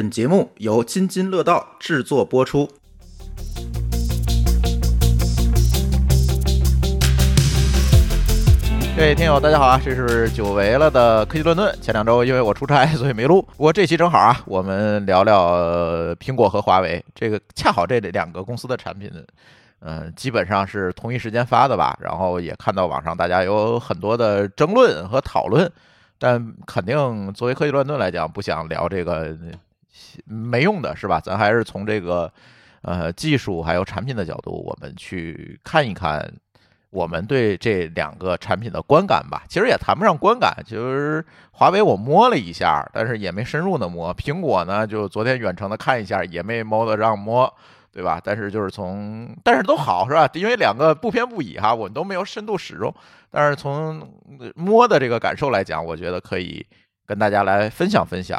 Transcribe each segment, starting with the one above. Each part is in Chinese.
本节目由津津乐道制作播出。各位听友，大家好啊！这是久违了的科技乱炖。前两周因为我出差，所以没录。不过这期正好啊，我们聊聊呃苹果和华为。这个恰好这两个公司的产品，嗯、基本上是同一时间发的吧。然后也看到网上大家有很多的争论和讨论，但肯定作为科技乱炖来讲，不想聊这个没用的是吧？咱还是从这个呃技术还有产品的角度，我们去看一看。我们对这两个产品的观感吧，其实也谈不上观感，就是华为我摸了一下，但是也没深入的摸。苹果呢，就昨天远程的看一下，也没摸得上摸，对吧？但是就是从，但是都好是吧？因为两个不偏不倚哈，我们都没有深度使用，但是从摸的这个感受来讲，我觉得可以跟大家来分享分享。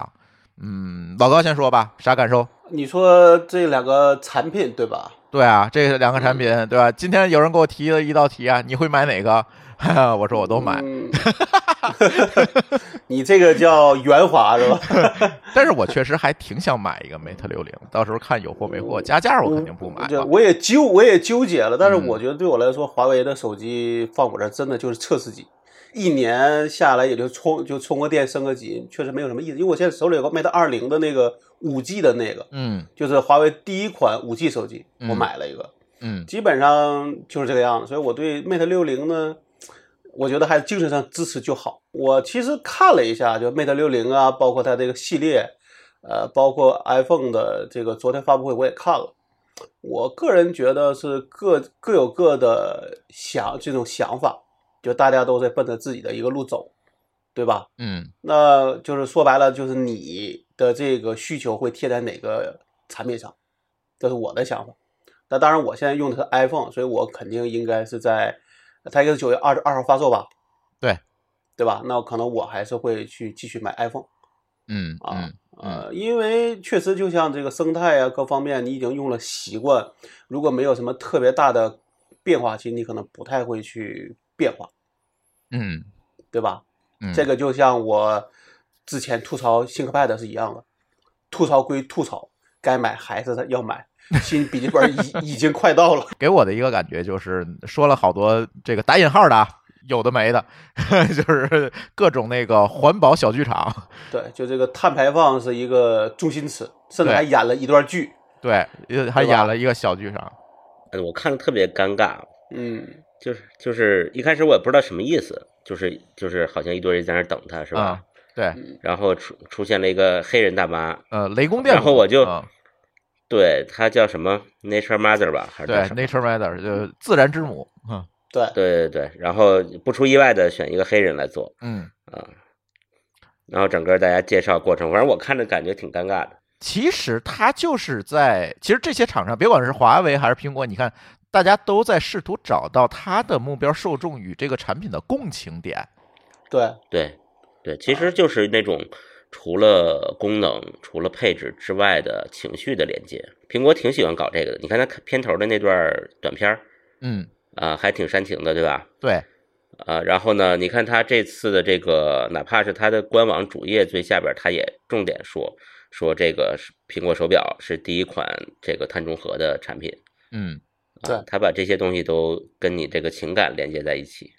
嗯，老高先说吧，啥感受？你说这两个产品对吧？对啊，这两个产品对吧？今天有人给我提了一道题啊，你会买哪个？我说我都买。嗯、你这个叫圆滑是吧？但是我确实还挺想买一个 Mate 六零，到时候看有货没货，加价我肯定不买。我也纠我也纠结了，但是我觉得对我来说，华为的手机放我这真的就是测试机。一年下来也就充就充个电升个级，确实没有什么意思。因为我现在手里有个 Mate 二零的那个五 G 的那个，嗯，就是华为第一款五 G 手机，我买了一个，嗯，基本上就是这个样子。所以我对 Mate 六零呢，我觉得还是精神上支持就好。我其实看了一下，就 Mate 六零啊，包括它这个系列，呃，包括 iPhone 的这个昨天发布会我也看了。我个人觉得是各各有各的想这种想法。就大家都在奔着自己的一个路走，对吧？嗯，那就是说白了，就是你的这个需求会贴在哪个产品上，这是我的想法。那当然，我现在用的是 iPhone，所以我肯定应该是在它应该是九月二十二号发售吧？对，对吧？那可能我还是会去继续买 iPhone。嗯啊，呃，因为确实就像这个生态啊，各方面你已经用了习惯，如果没有什么特别大的变化，其实你可能不太会去。变化，嗯，对吧？嗯，这个就像我之前吐槽 ThinkPad 是一样的，吐槽归吐槽，该买还是要买。新笔记本已 已经快到了，给我的一个感觉就是说了好多这个打引号的，有的没的，就是各种那个环保小剧场。对，就这个碳排放是一个中心词，甚至还演了一段剧。对，还演了一个小剧场。嗯，我看的特别尴尬。嗯。就是就是一开始我也不知道什么意思，就是就是好像一堆人在那等他，是吧？啊、对。然后出出现了一个黑人大妈，呃，雷公电。然后我就，啊、对他叫什么 Nature Mother 吧，还是对 Nature Mother 就自然之母。嗯，对对对对。然后不出意外的选一个黑人来做，嗯啊，然后整个大家介绍过程，反正我看着感觉挺尴尬的。其实他就是在，其实这些厂商，别管是华为还是苹果，你看。大家都在试图找到它的目标受众与这个产品的共情点。对对对，其实就是那种除了功能、除了配置之外的情绪的连接。苹果挺喜欢搞这个的。你看它片头的那段短片嗯啊，还挺煽情的，对吧？对。啊，然后呢，你看它这次的这个，哪怕是它的官网主页最下边，它也重点说说这个苹果手表是第一款这个碳中和的产品。嗯。对，他把这些东西都跟你这个情感连接在一起。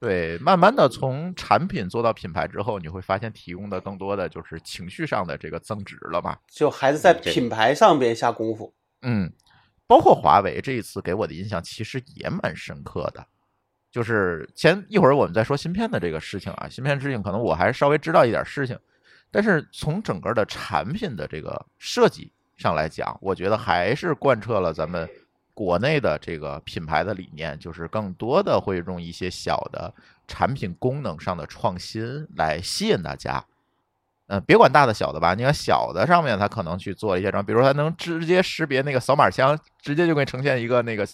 对，慢慢的从产品做到品牌之后，你会发现提供的更多的就是情绪上的这个增值了嘛？就还是在品牌上边下功夫。嗯，包括华为这一次给我的印象其实也蛮深刻的。就是前一会儿我们在说芯片的这个事情啊，芯片事情可能我还稍微知道一点事情，但是从整个的产品的这个设计上来讲，我觉得还是贯彻了咱们。国内的这个品牌的理念，就是更多的会用一些小的产品功能上的创新来吸引大家。嗯，别管大的小的吧，你看小的上面它可能去做一些什么，比如说它能直接识别那个扫码枪，直接就给你呈现一个那个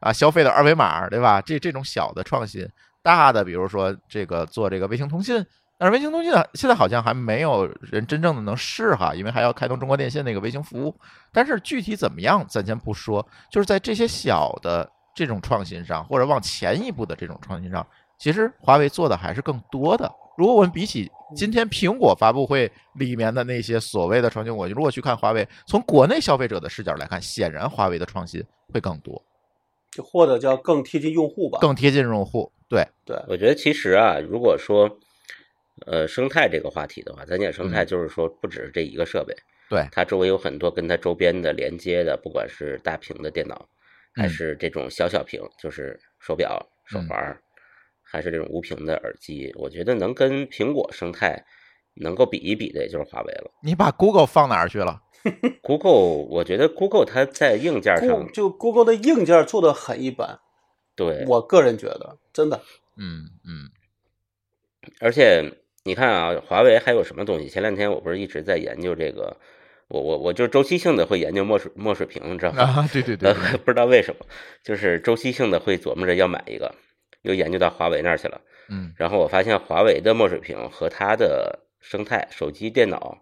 啊消费的二维码，对吧？这这种小的创新，大的比如说这个做这个卫星通信。但是卫星通信呢，现在好像还没有人真正的能试哈，因为还要开通中国电信那个卫星服务。但是具体怎么样，咱先不说。就是在这些小的这种创新上，或者往前一步的这种创新上，其实华为做的还是更多的。如果我们比起今天苹果发布会里面的那些所谓的创新，我如果去看华为，从国内消费者的视角来看，显然华为的创新会更多，就或者叫更贴近用户吧。更贴近用户。对，对，我觉得其实啊，如果说呃生态这个话题的话，咱讲生态就是说不只是这一个设备，对。它周围有很多跟它周边的连接的，不管是大屏的电脑，还嗯。是这种小小屏，就是手表、手嗯。环儿，还是这种无屏的耳机，我觉得能跟苹果生态能够比一比的，也就是华为了。你把 Google 放哪儿去了？Google，我觉得 Google 它在硬件上就 Google 的硬件做的很一般，对，我个人觉得真的。嗯嗯。而且你看啊，华为还有什么东西？前两天我不是一直在研究这个，我我我就周期性的会研究墨水墨水屏，你知道吗？啊，对对对呃，不知道为什么，就是周期性的会琢磨着要买一个，又研究到华为那儿去了。嗯然后我发现华为的墨水屏和它的生态手机、电脑，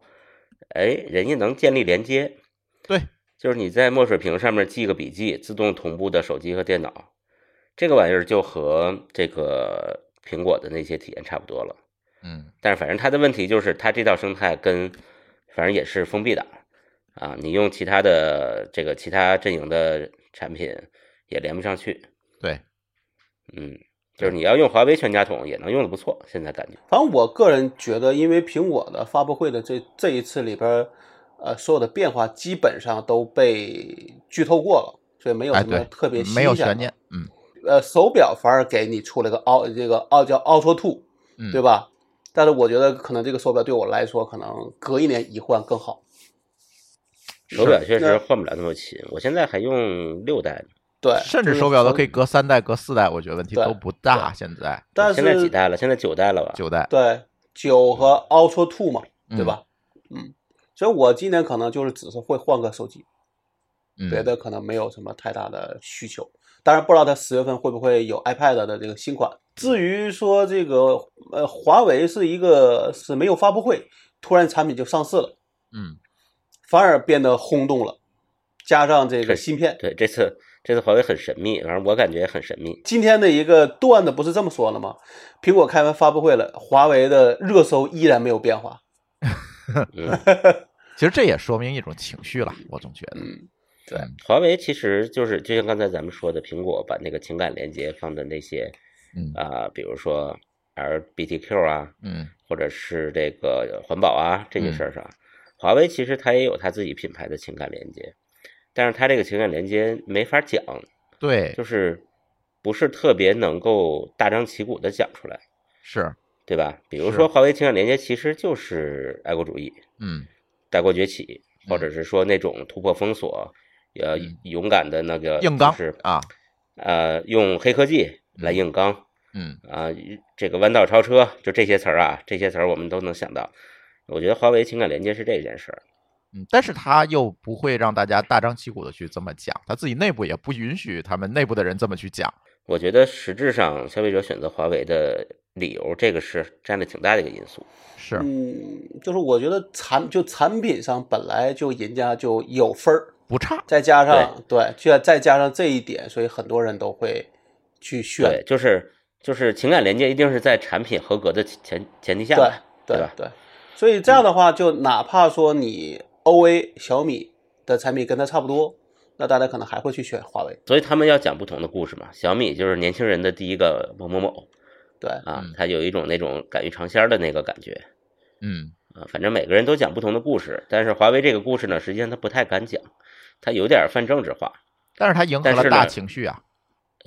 哎，人家能建立连接，对，就是你在墨水屏上面记个笔记，自动同步的手机和电脑，这个玩意儿就和这个苹果的那些体验差不多了。嗯但是反正它的问题就是它这套生态跟反正也是封闭的啊，你用其他的这个其他阵营的产品也连不上去。对，嗯，就是你要用华为全家桶也能用的不错，现在感觉。反正我个人觉得，因为苹果的发布会的这这一次里边，呃，所有的变化基本上都被剧透过了，所以没有哎什么特别新没有悬念。嗯呃，手表反而给你出了个奥这个奥叫 Ultra Two，嗯，对吧？但是我觉得可能这个手表对我来说，可能隔一年一换更好。手表确实换不了那么勤，我现在还用六代呢。对，甚至手表都可以隔三代、隔四代，我觉得问题都不大。现在但是现在几代了？现在九代了吧？九代，对九和 Ultra Two 嘛，嗯对吧？嗯，所以我今年可能就是只是会换个手机，嗯，别的可能没有什么太大的需求。当然不知道它十月份会不会有 iPad 的这个新款。至于说这个呃，华为是一个是没有发布会，突然产品就上市了，嗯反而变得轰动了，加上这个芯片。对，这次这次华为很神秘，反正我感觉也很神秘。今天的一个段子不是这么说了吗？苹果开完发布会了，华为的热搜依然没有变化。嗯，其实这也说明一种情绪了，我总觉得。嗯，对，华为其实就是就像刚才咱们说的，苹果把那个情感连接放在那些嗯。啊、比如说 LGBTQ 啊，嗯。或者是这个环保啊这些嗯事儿上，华为其实它也有它自己品牌的情感连接，但是它这个情感连接没法讲，对，就是不是特别能够大张旗鼓的讲出来，是，对吧？比如说。华为情感连接其实就是爱国主义、嗯。大国崛起，或嗯。者是说那种突破封锁，呃，嗯勇敢的那个硬刚是啊，呃，用黑科技来硬刚嗯啊、这个弯道超车，就这些词儿啊，这些词儿我们都能想到。我觉得华为情感连接是这件事儿，嗯，但是他又不会让大家大张旗鼓的去这么讲，他自己内部也不允许他们内部的人这么去讲。我觉得实质上消费者选择华为的理由，这个是占了挺大的一个因素。是，嗯，就是我觉得产就产品上本来就人家就有分儿，不差。再加上对，就再加上这一点，所以很多人都会去选对选。，就是就是情感连接一定是在产品合格的前前提下对对，吧？对对，所以这样的话，就哪怕说你 OA 小米的产品跟它差不多，那大家可能还会去选华为。所以他们要讲不同的故事嘛。小米就是年轻人的第一个某某某对，啊嗯，它有一种那种敢于尝鲜的那个感觉嗯啊。反正每个人都讲不同的故事，但是华为这个故事呢，实际上他不太敢讲，它有点泛政治化。但是他迎合了大情绪啊。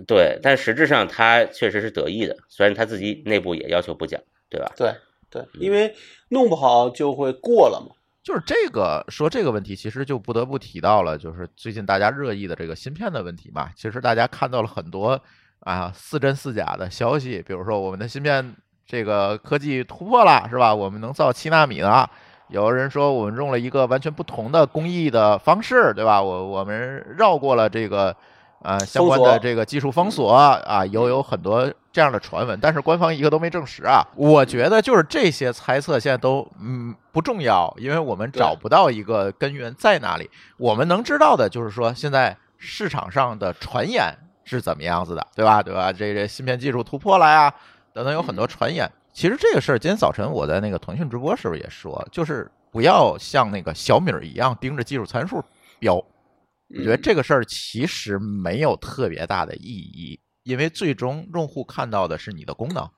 对，但实质上它确实是得意的，虽然他自己内部也要求不讲，对吧？对对，因为弄不好就会过了嘛。就是这个说这个问题，其实就不得不提到了，就是最近大家热议的这个芯片的问题嘛。其实大家看到了很多啊似真似假的消息，比如说我们的芯片这个科技突破了，是吧？我们能造七纳米了。有人说我们用了一个完全不同的工艺的方式，对吧？我我们绕过了这个呃相关的这个技术封锁啊，有有很多这样的传闻，但是官方一个都没证实啊。我觉得就是这些猜测现在都嗯不重要，因为我们找不到一个根源在哪里。我们能知道的就是说现在市场上的传言是怎么样子的，对吧？对吧？这这芯片技术突破了呀，等等，有很多传言。其实这个事儿，今天早晨我在那个腾讯直播时候也说，就是不要像那个小米儿一样盯着技术参数标。我觉得嗯这个事儿其实没有特别大的意义，因为最终用户看到的是你的功能，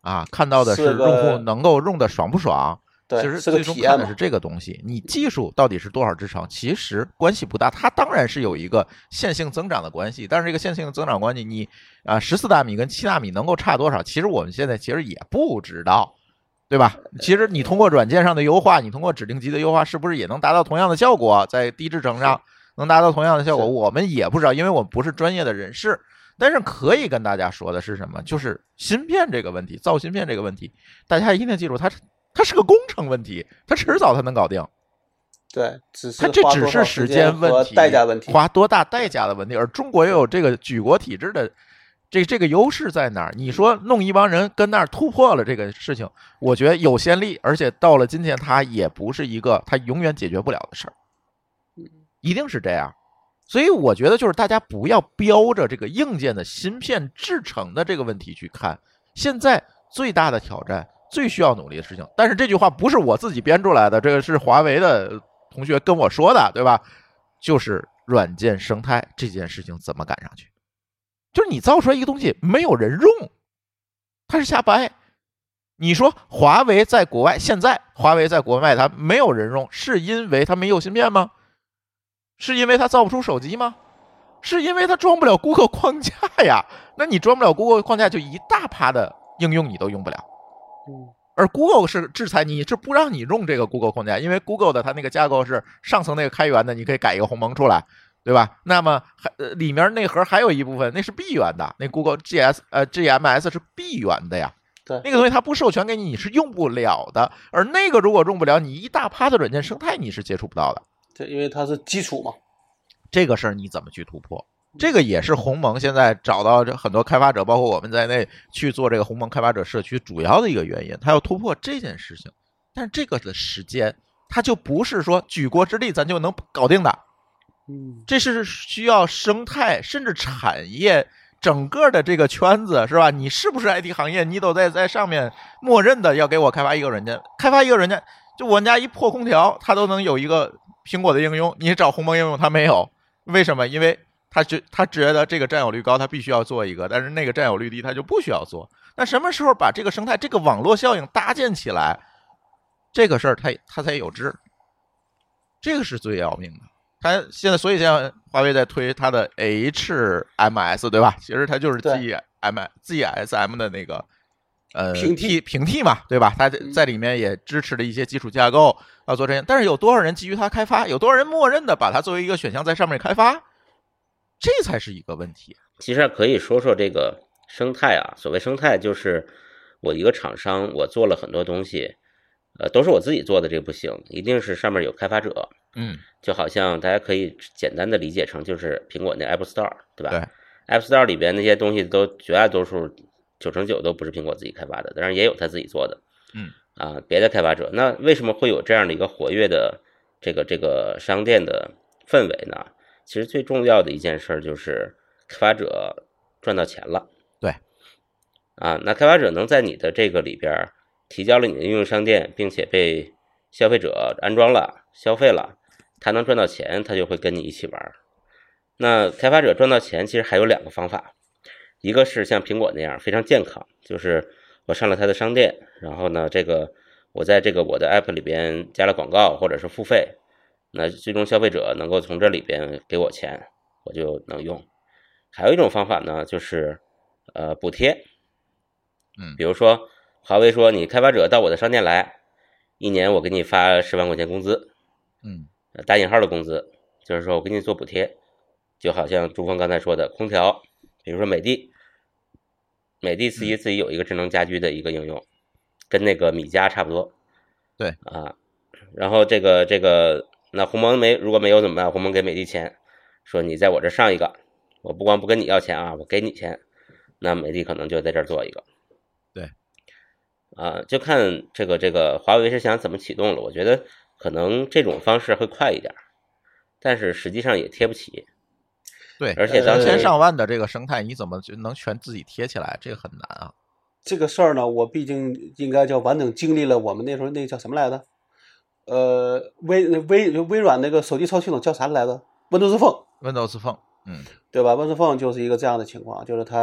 啊，看到的是用户能够用的爽不爽。对，其实最终体验的是。这个东西，你技术到底是多少支撑，其实关系不大。它当然是有一个线性增长的关系，但是这个线性增长关系，你啊十四纳米跟七纳米能够差多少？其实我们现在其实也不知道，对吧？其实你通过软件上的优化，你通过指令集的优化，是不是也能达到同样的效果？在低制程上能达到同样的效果，我们也不知道，因为我们不是专业的人士。但是可以跟大家说的是什么？就是芯片这个问题，造芯片这个问题，大家一定记住，它是它是个工程问题，它迟早它能搞定，对，只是它这只是时时间问题、代价问题。花多大代价的问题。而中国又有这个举国体制的这这个优势在哪儿？你说弄一帮人跟那儿突破了这个事情，我觉得有先例，而且到了今天，它也不是一个它永远解决不了的事儿，一定是这样。所以我觉得就是大家不要标着这个硬件的芯片制成的这个问题去看，现在最大的挑战、最需要努力的事情。但是这句话不是我自己编出来的，这个是华为的同学跟我说的，对吧？就是软件生态这件事情怎么赶上去？就是你造出来一个东西没有人用，它是瞎掰。你说华为在国外现在华为在国外它没有人用，是因为它没有芯片吗？是因为它造不出手机吗？是因为它装不了 Google 框架呀？那你装不了 Google 框架，就一大趴的应用你都用不了。嗯而 Google 是制裁你，是不让你用这个 Google 空间，因为 Google 的它那个架构是上层那个开源的，你可以改一个鸿蒙出来，对吧？那么还呃里面内核还有一部分那是闭源的，那 Google GS 呃 GMS 是闭源的呀。对那个东西它不授权给你，你是用不了的。而那个如果用不了，你一大趴的软件生态你是接触不到的。对因为它是基础嘛。这个事儿你怎么去突破？这个也是鸿蒙现在找到这很多开发者，包括我们在内去做这个鸿蒙开发者社区主要的一个原因，他要突破这件事情。但是这个的时间，它就不是说举国之力咱就能搞定的，嗯，这是需要生态甚至产业整个的这个圈子是吧？你是不是 IT 行业，你都在在上面默认的要给我开发一个软件，开发一个软件，就我们家一破空调，它都能有一个苹果的应用，你找鸿蒙应用它没有，为什么？因为他觉他觉得这个占有率高，他必须要做一个，但是那个占有率低，他就不需要做。那什么时候把这个生态、这个网络效应搭建起来，这个事儿它它才有知，这个是最要命的。他现在，所以现在华为在推它的 HMS，对吧？其实它就是对 GM GSM 的那个呃平替平替嘛，对吧？它在嗯在里面也支持了一些基础架构要做这些，但是有多少人基于它开发？有多少人默认的把它作为一个选项在上面开发？这才是一个问题。其实可以说说这个生态啊。所谓生态，就是我一个厂商，我做了很多东西，呃，都是我自己做的，这不行，一定是上面有开发者。嗯，就好像大家可以简单的理解成，就是苹果那 App Store，对吧？对，App Store 里边那些东西都绝大多数九成九都不是苹果自己开发的，当然也有他自己做的。嗯，啊，别的开发者，那为什么会有这样的一个活跃的这个这个商店的氛围呢？其实最重要的一件事儿就是开发者赚到钱了。对，啊，那开发者能在你的这个里边儿提交了你的应用商店，并且被消费者安装了、消费了，他能赚到钱，他就会跟你一起玩儿。那开发者赚到钱，其实还有两个方法，一个是像苹果那样非常健康，就是我上了他的商店，然后呢，这个我在这个我的 app 里边加了广告或者是付费，那最终消费者能够从这里边给我钱，我就能用。还有一种方法呢，就是呃补贴，嗯比如说华为说你开发者到我的商店来，一年我给你发十万块钱工资，嗯呃打引号的工资，就是说我给你做补贴，就好像朱峰刚才说的空调，比如说美的，美的自己自己有一个智能家居的一个应用，跟那个米家差不多。对啊，然后这个这个那鸿蒙没如果没有怎么办？鸿蒙给美的钱，说你在我这上一个，我不光不跟你要钱啊，我给你钱，那美的可能就在这儿做一个。对，啊，就看这个这个华为是想怎么启动了。我觉得可能这种方式会快一点，但是实际上也贴不起。对，而且当千上万的这个生态，你怎么就能全自己贴起来？这个很难啊。这个事儿呢，我毕竟应该叫完整经历了我们那时候那个叫什么来着？呃，微微微软那个手机操作系统叫啥来着？Windows Phone。Windows Phone，嗯对吧？Windows Phone 就是一个这样的情况，就是它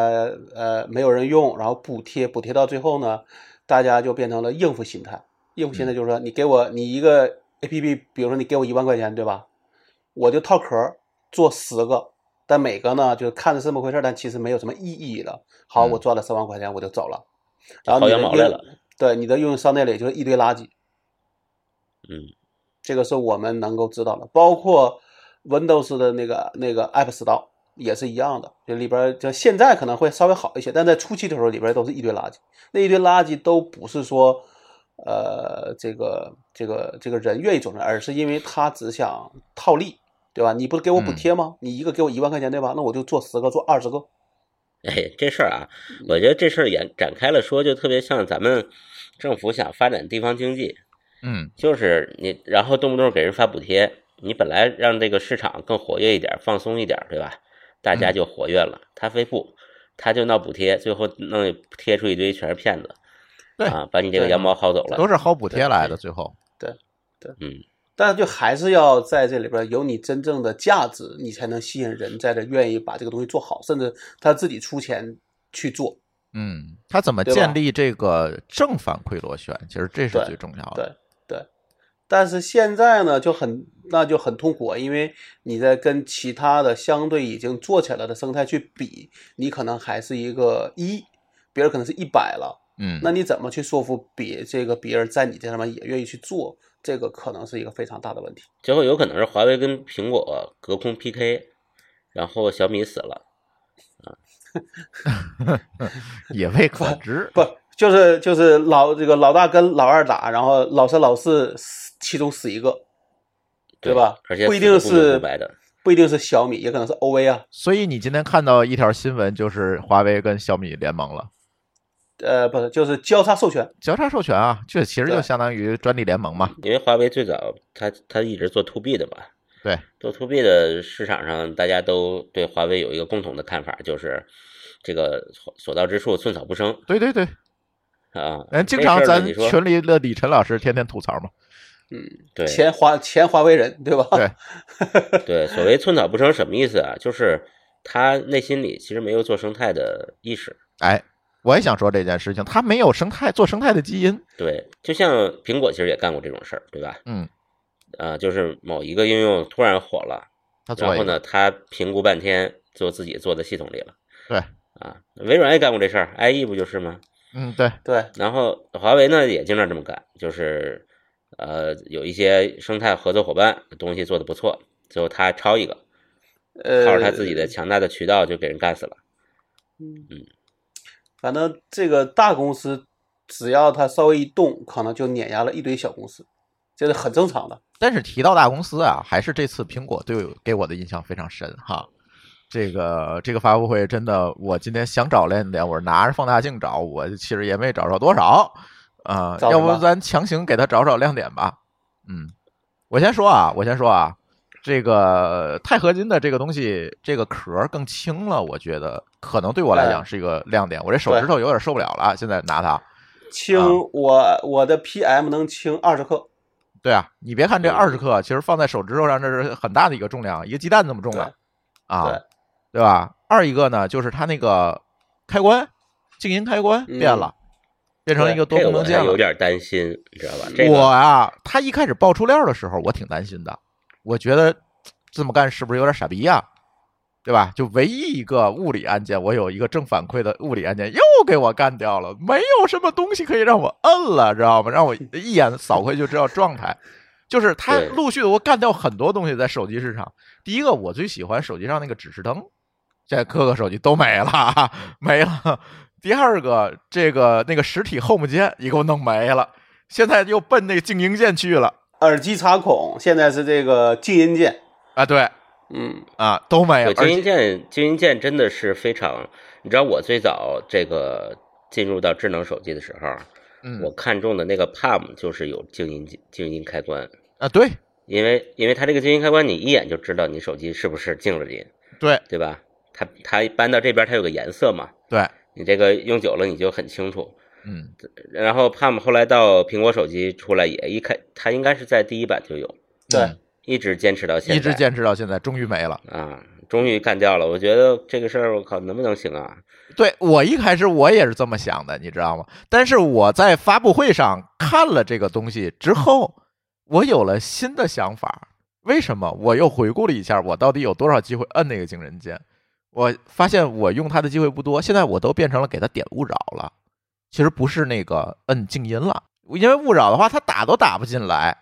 呃没有人用，然后补贴补贴到最后呢，大家就变成了应付心态。应付心态就是说，你给我你一个 APP，比如说你给我一万块钱，对吧？我就套壳做十个，但每个呢就是看着是这么回事，但其实没有什么意义了。好，嗯我赚了三万块钱，我就走了。然后薅你的应羊毛来了。对你的应用商店里就是一堆垃圾，嗯，这个是我们能够知道的，包括 Windows 的那个那个 App Store 也是一样的，就里边就现在可能会稍微好一些，但在初期的时候里边都是一堆垃圾，那一堆垃圾都不是说呃这个这个这个人愿意做出来，而是因为他只想套利，对吧？你不是给我补贴吗？你一个给我一万块钱，对吧？那我就做十个，做二十个，哎，这事儿啊，我觉得这事儿也展开了说，就特别像咱们政府想发展地方经济，嗯就是你，然后动不动给人发补贴，你本来让这个市场更活跃一点，放松一点，对吧？大家就活跃了，他非不，他就闹补贴，最后弄贴出一堆全是骗子，对啊，把你这个羊毛薅走了，都是薅补贴来的，最后对对嗯，但是就还是要在这里边有你真正的价值，你才能吸引人在这愿意把这个东西做好，甚至他自己出钱去做。嗯，他怎么建立这个正反馈螺旋？其实这是最重要的。对对，但是现在呢就很那就很痛苦，因为你在跟其他的相对已经做起来的生态去比，你可能还是一个一，别人可能是一百了，嗯，那你怎么去说服别这个别人在你这上面也愿意去做？这个可能是一个非常大的问题。最后有可能是华为跟苹果隔空 PK，然后小米死了，啊也未可知。不就是就是老这个老大跟老二打，然后老三老四死其中死一个，对吧而且不一定是不白的，不一定是小米，也可能是 OV 啊。所以你今天看到一条新闻，就是华为跟小米联盟了，呃，不是，就是交叉授权。交叉授权啊，这其实就相当于专利联盟嘛。因为华为最早它它一直做 to B 的嘛，对，做 to B 的市场上，大家都对华为有一个共同的看法，就是这个所所到之处寸草不生对对对，啊。人经常咱群里的李晨老师天天吐槽嘛。对前华前华为人，对吧？对 对，所谓寸草不生什么意思啊？就是他内心里其实没有做生态的意识。哎，我也想说这件事情，他没有生态做生态的基因。对，就像苹果其实也干过这种事儿，对吧？嗯，啊，就是某一个应用突然火了，然后呢，他评估半天，就自己做的系统里了。对，啊，微软也干过这事儿，IE 不就是吗？嗯，对，对，然后华为呢也经常这么干，就是呃有一些生态合作伙伴东西做的不错，最后他抄一个，呃，靠着他自己的强大的渠道就给人干死了。嗯反正这个大公司只要他稍微一动，可能就碾压了一堆小公司，这是很正常的。但是提到大公司啊，还是这次苹果对我给我的印象非常深哈。这个这个发布会真的，我今天想找亮点，我拿着放大镜找，我其实也没找着多少啊、要不咱强行给他找找亮点吧？嗯，我先说啊，我先说啊，这个钛合金的这个东西，这个壳更轻了，我觉得可能对我来讲是一个亮点。我这手指头有点受不了了，现在拿它。轻，啊我我的 PM 能轻二十克，对啊，你别看这嗯二十克，其实放在手指头上，这是很大的一个重量，一个鸡蛋这么重了啊，对对吧？二一个呢，就是它那个开关，静音开关嗯变了，变成一个多功能键了。还有点担心，你知道吧？这我啊，他一开始爆出料的时候，我挺担心的，我觉得这么干是不是有点傻逼呀、对吧？就唯一一个物理按键，我有一个正反馈的物理按键，又给我干掉了，没有什么东西可以让我摁了，知道吗？让我一眼扫过去就知道状态。就是它陆续的我干掉很多东西在手机市场。第一个，我最喜欢手机上那个指示灯，现在各个手机都没了，没了。第二个，这个那个实体 Home 键也给我弄没了，现在又奔那个静音键去了。耳机插孔现在是这个静音键，啊！对。嗯，啊，都没了，。静音键，静音键真的是非常，你知道我最早这个进入到智能手机的时候，嗯。我看中的那个 Palm 就是有静音静音开关，啊，对。因为因为它这个静音开关，你一眼就知道你手机是不是静了音，对。对吧？它它搬到这边，它有个颜色嘛，对，你这个用久了你就很清楚。嗯，然后 Palm 后来到苹果手机出来也一开，它应该是在第一版就有，对嗯一直坚持到现在，一直坚持到现在，终于没了。啊，终于干掉了。我觉得这个事儿，我靠，能不能行啊？对我一开始我也是这么想的，你知道吗？但是我在发布会上看了这个东西之后，我有了新的想法。为什么？我又回顾了一下，我到底有多少机会摁那个惊人键？我发现我用它的机会不多，现在我都变成了给它点勿扰了。其实不是那个摁静音了，因为勿扰的话，它打都打不进来。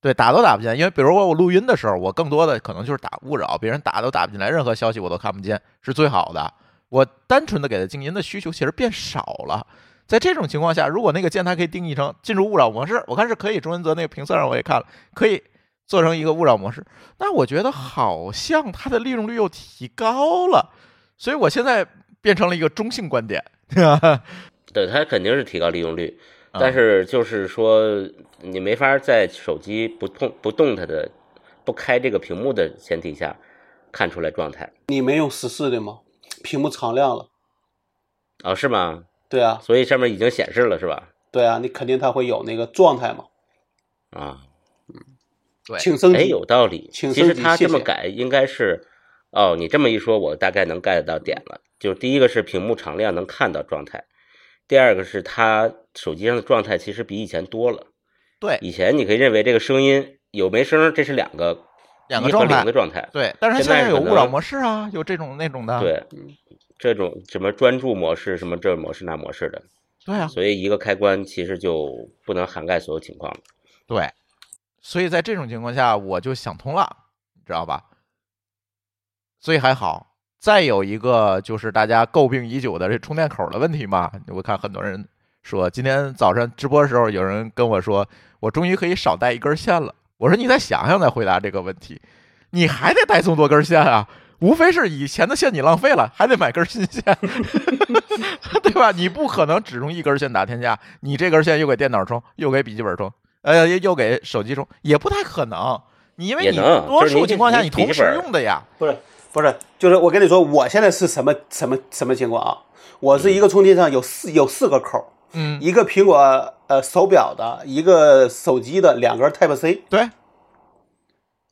对，打都打不进来，因为比如说我录音的时候，我更多的可能就是打勿扰，别人打都打不进来，任何消息我都看不见，是最好的。我单纯的给它静音的需求其实变少了。在这种情况下，如果那个键它可以定义成进入勿扰模式，我看是可以。钟文泽那个评测上我也看了，可以做成一个勿扰模式。那我觉得好像它的利用率又提高了，所以我现在变成了一个中性观点。对，它肯定是提高利用率，啊但是就是说你没法在手机不动不动它的不开这个屏幕的前提下看出来状态。你没用十四的吗？屏幕常亮了。哦，是吗？对啊，所以上面已经显示了是吧？对啊，你肯定它会有那个状态嘛。啊，请升级，有道理。请其实升级谢谢它这么改应该是，哦，你这么一说，我大概能 get 到点了。就第一个是屏幕常亮能看到状态，第二个是他手机上的状态其实比以前多了。对以前你可以认为这个声音有没声，这是两个两个状态的状态。对，但是现在有勿扰模式啊，有这种那种的。对，这种什么专注模式，什么这模式那模式的，对啊，所以一个开关其实就不能涵盖所有情况了。对，所以在这种情况下，我就想通了，你知道吧？所以还好。再有一个就是大家诟病已久的这充电口的问题嘛，我看很多人说，今天早上直播的时候，有人跟我说，我终于可以少带一根线了。我说你再想想再回答这个问题，你还得带这么多根线啊？无非是以前的线你浪费了，还得买根新线，对吧？你不可能只用一根线打天下，你这根线又给电脑充，又给笔记本充，呃，又给手机充，也不太可能。你因为你多数情况下你你同时用的呀，不是不是，就是我跟你说，我现在是什么什么什么情况啊？我是一个充电上有四有四个口，嗯，一个苹果呃手表的，一个手机的，两根 Type C。对，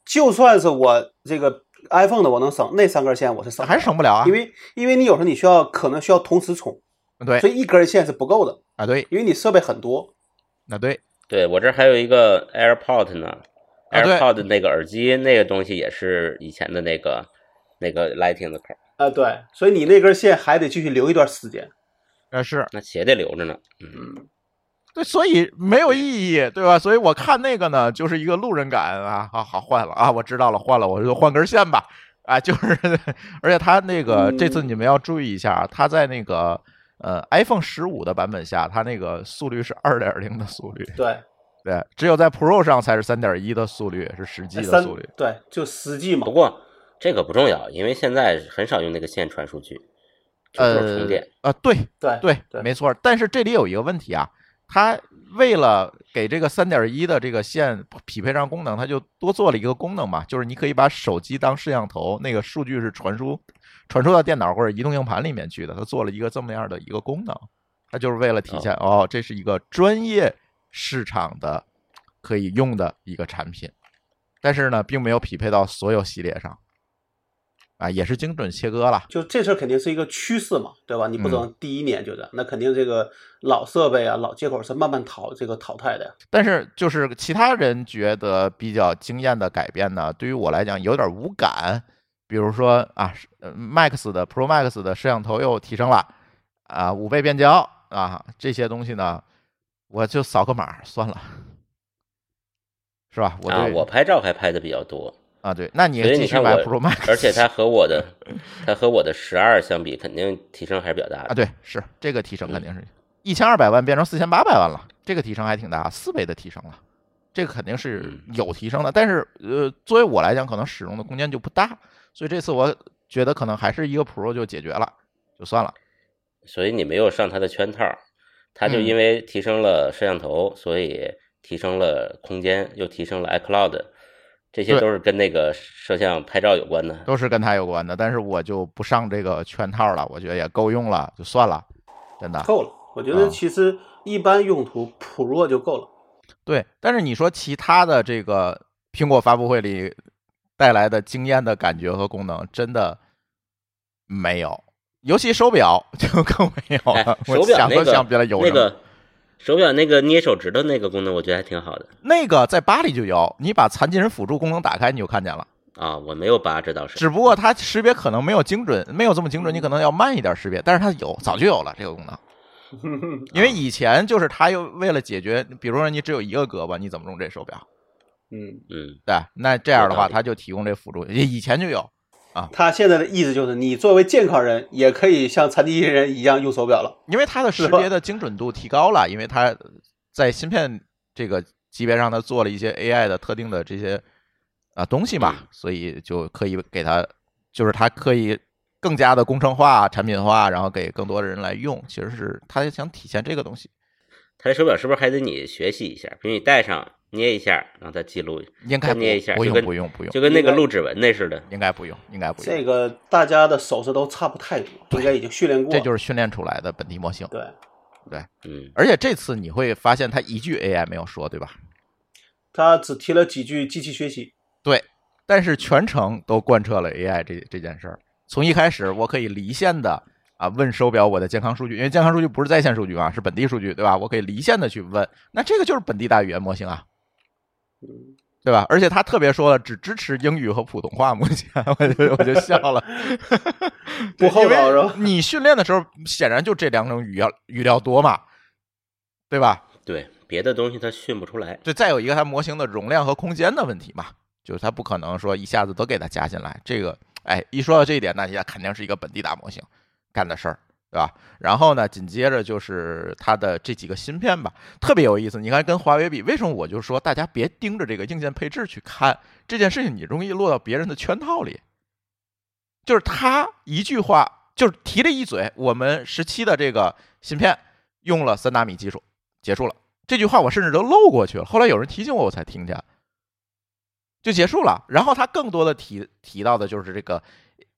就算是我这个 iPhone 的，我能省那三根线，我是省还是省不了啊因。为因为你有时候你需要可能需要同时充，对所以一根线是不够的，啊，对，因为你设备很多。那对，对我这儿还有一个 AirPod 呢啊，AirPod 那个耳机那个东西也是以前的那个那个 Lightning 的口，啊、对，所以你那根线还得继续留一段时间。啊是那鞋得留着呢。嗯，对，所以没有意义，对吧？所以我看那个呢，就是一个路人感啊，好好换了啊，我知道了，换了，我就换根线吧，啊，就是，而且他那个这次你们要注意一下，他在那个呃 iPhone 十五的版本下，它那个速率是二点零的速率，对，对，只有在 Pro 上才是三点一的速率，是实际的速率。对，就实际嘛不。过这个不重要，因为现在很少用那个线传数据，就都是呃充电。啊，对对对对没错。但是这里有一个问题啊，它为了给这个三点一的这个线匹配上功能，它就多做了一个功能嘛，就是你可以把手机当摄像头，那个数据是传输传输到电脑或者移动硬盘里面去的，它做了一个这么样的一个功能，它就是为了体现哦，这是一个专业市场的可以用的一个产品，但是呢，并没有匹配到所有系列上。啊，也是精准切割了，就这事儿肯定是一个趋势嘛，对吧？你不嗯能第一年就这样，那肯定这个老设备啊、老接口是慢慢淘这个淘汰的呀。但是就是其他人觉得比较惊艳的改变呢，对于我来讲有点无感。比如说啊呃，Max 的 Pro Max 的摄像头又提升了啊，五倍变焦啊，这些东西呢，我就扫个码算了，是吧？我啊，对我拍照还拍的比较多，啊对，那你继续买 Pro Max，而且它和我的 它和我的十二相比，肯定提升还是比较大的啊。对是这个提升肯定是一千二百万变成四千八百万了，这个提升还挺大，四倍的提升了。这个肯定是嗯有提升的，但是呃，作为我来讲，可能使用的空间就不大，所以这次我觉得可能还是一个 Pro 就解决了，就算了。所以你没有上它的圈套，它就嗯因为提升了摄像头，所以提升了空间，又提升了 iCloud，这些都是跟那个摄像拍照有关的。都是跟它有关的，但是我就不上这个圈套了，我觉得也够用了，就算了。真的。够了。我觉啊得其实一般用途 Pro 就够了。对，但是你说其他的这个苹果发布会里带来的惊艳的感觉和功能，真的没有。尤其手表就更没有手表想都那有。那个手表那个捏手指的那个功能，我觉得还挺好的那个在巴黎就有，你把残疾人辅助功能打开，你就看见了。啊。我没有拔，这倒是。只不过它识别可能没有精准，没有这么精准，你可能要慢一点识别，但是它有，早就有了这个功能。因为以前就是他又为了解决，比如说你只有一个胳膊，你怎么用这手表？嗯，嗯，对，那这样的话，有道理它就提供这辅助，以前就有啊。他现在的意思就是，你作为健康人也可以像残疾人一样用手表了。因为它的识别的精准度提高了，因为它在芯片这个级别上，它做了一些 AI 的特定的这些啊东西嘛，所以就可以给它，就是它可以更加的工程化、产品化，然后给更多的人来用。其实是它想体现这个东西，他这手表是不是还得你学习一下？比如你戴上捏一下，让它记录，应该捏一下，不用不用不用就跟那个录指纹那似的。应该不用，应该不用。这个大家的手势都差不太多，应该已经训练过。这就是训练出来的本地模型。对，嗯，而且这次你会发现，他一句 AI 没有说，对吧？他只提了几句机器学习。对，但是全程都贯彻了 AI 这这件事儿。从一开始，我可以离线的啊问手表我的健康数据，因为健康数据不是在线数据啊，是本地数据，对吧？我可以离线的去问，那这个就是本地大语言模型啊，嗯，对吧？而且他特别说了，只支持英语和普通话，目前我就我就笑了，不厚道是吧你训练的时候，显然就这两种语料语料多嘛，对吧？对，别的东西它训不出来。对，再有一个它模型的容量和空间的问题嘛，就是它不可能说一下子都给它加进来。这个，哎，一说到这一点，那也肯定是一个本地大模型干的事儿，对吧？然后呢，紧接着就是它的这几个芯片吧，特别有意思。你看，跟华为比，为什么我就说大家别盯着这个硬件配置去看这件事情，你容易落到别人的圈套里。就是他一句话，就是提了一嘴，我们十七的这个芯片用了三纳米技术，结束了。这句话我甚至都漏过去了，后来有人提醒我，我才听见，就结束了。然后他更多的提提到的就是这个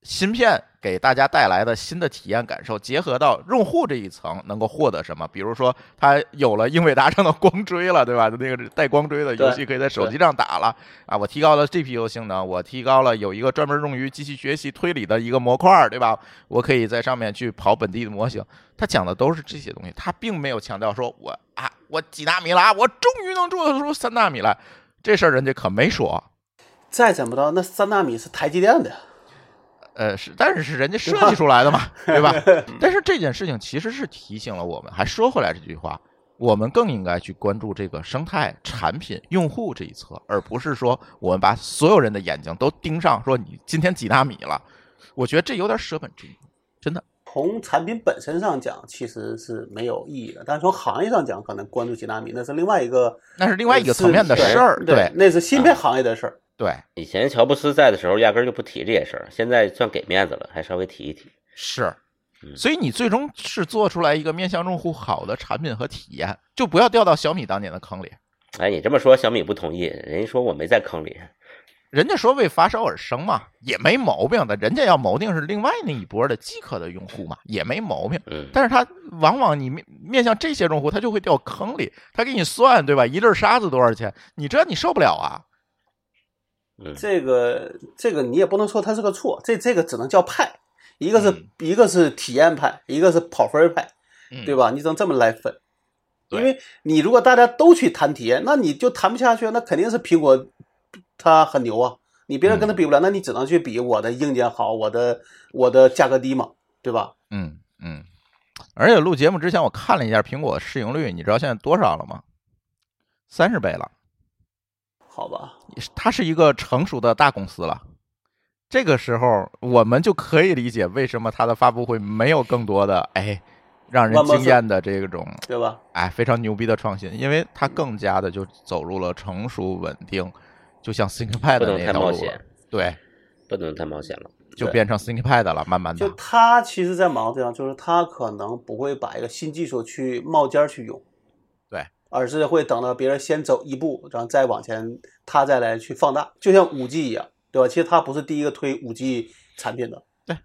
芯片给大家带来的新的体验感受，结合到用户这一层能够获得什么？比如说，他有了英伟达上的光追了，对吧？那个带光追的游戏可以在手机上打了啊！我提高了 GPU 性能，我提高了有一个专门用于机器学习推理的一个模块，对吧？我可以在上面去跑本地的模型。他讲的都是这些东西，他并没有强调说我啊，我几纳米了啊，我终于能做出三纳米来，这事儿人家可没说。再怎么着，那三纳米是台积电的，呃，是，但是是人家设计出来的嘛，对吧？但是这件事情其实是提醒了我们，还说回来这句话，我们更应该去关注这个生态、产品、用户这一侧，而不是说我们把所有人的眼睛都盯上，说你今天几纳米了。我觉得这有点舍本逐末，真的。从产品本身上讲，其实是没有意义的。但是从行业上讲，可能关注几纳米，那是另外一个那是另外一个层面的事儿，对，对那是芯片行业的事儿。对，以前乔布斯在的时候，压根儿就不提这些事儿，现在算给面子了，还稍微提一提。是。嗯所以你最终是做出来一个面向用户好的产品和体验，就不要掉到小米当年的坑里。哎，你这么说，小米不同意，人家说我没在坑里。人家说为发烧而生嘛，也没毛病的。人家要锚定是另外那一波的饥渴的用户嘛，也没毛病。嗯，但是他往往你面面向这些用户，他就会掉坑里。他给你算对吧？一粒沙子多少钱？你这你受不了啊！嗯，这个这个你也不能说它是个错，这这个只能叫派，一个是、嗯一个是体验派，一个是跑分派，嗯对吧？你只能这么来分。对因为你如果大家都去谈体验，那你就谈不下去，那肯定是苹果它很牛啊，你别人跟它比不了，那你只能去比我的硬件好，我的我的价格低嘛，对吧？嗯嗯。而且录节目之前，我看了一下苹果市盈率，你知道现在多少了吗？三十倍了。好吧，它是一个成熟的大公司了。这个时候，我们就可以理解为什么它的发布会没有更多的哎让人惊艳的这种对吧？哎非常牛逼的创新，因为它更加的就走入了成熟稳定，就像 ThinkPad 不能那条路了。太冒险，对，不能太冒险了。就变成 ThinkPad 了，慢慢就的，它其实，在忙这样，就是它可能不会把一个新技术去冒尖儿去用，对，而是会等到别人先走一步，然后再往前，他再来去放大，就像五 G 一样，对吧？其实它不是第一个推五 G 产品的，对，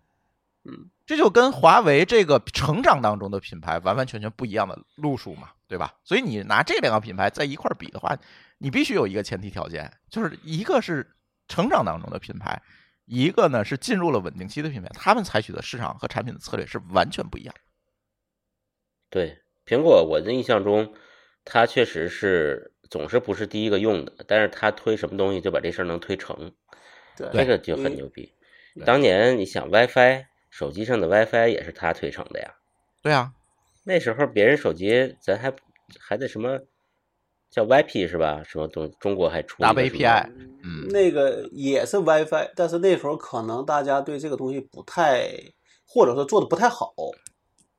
嗯，这就跟华为这个成长当中的品牌完完全全不一样的路数嘛，对吧？所以你拿这两个品牌在一块儿比的话，你必须有一个前提条件，就是一个是成长当中的品牌，一个呢是进入了稳定期的品牌，他们采取的市场和产品的策略是完全不一样的。对，苹果我的印象中，它确实是总是不是第一个用的，但是他推什么东西就把这事儿能推成，对这个就很牛逼。当年你想 WiFi，手机上的 WiFi 也是他推成的呀。对啊，那时候别人手机咱还还得什么叫 YP 是吧？什么东中国还出一个什么 WAPI 嗯，那个也是 WiFi，但是那时候可能大家对这个东西不太，或者说做的不太好。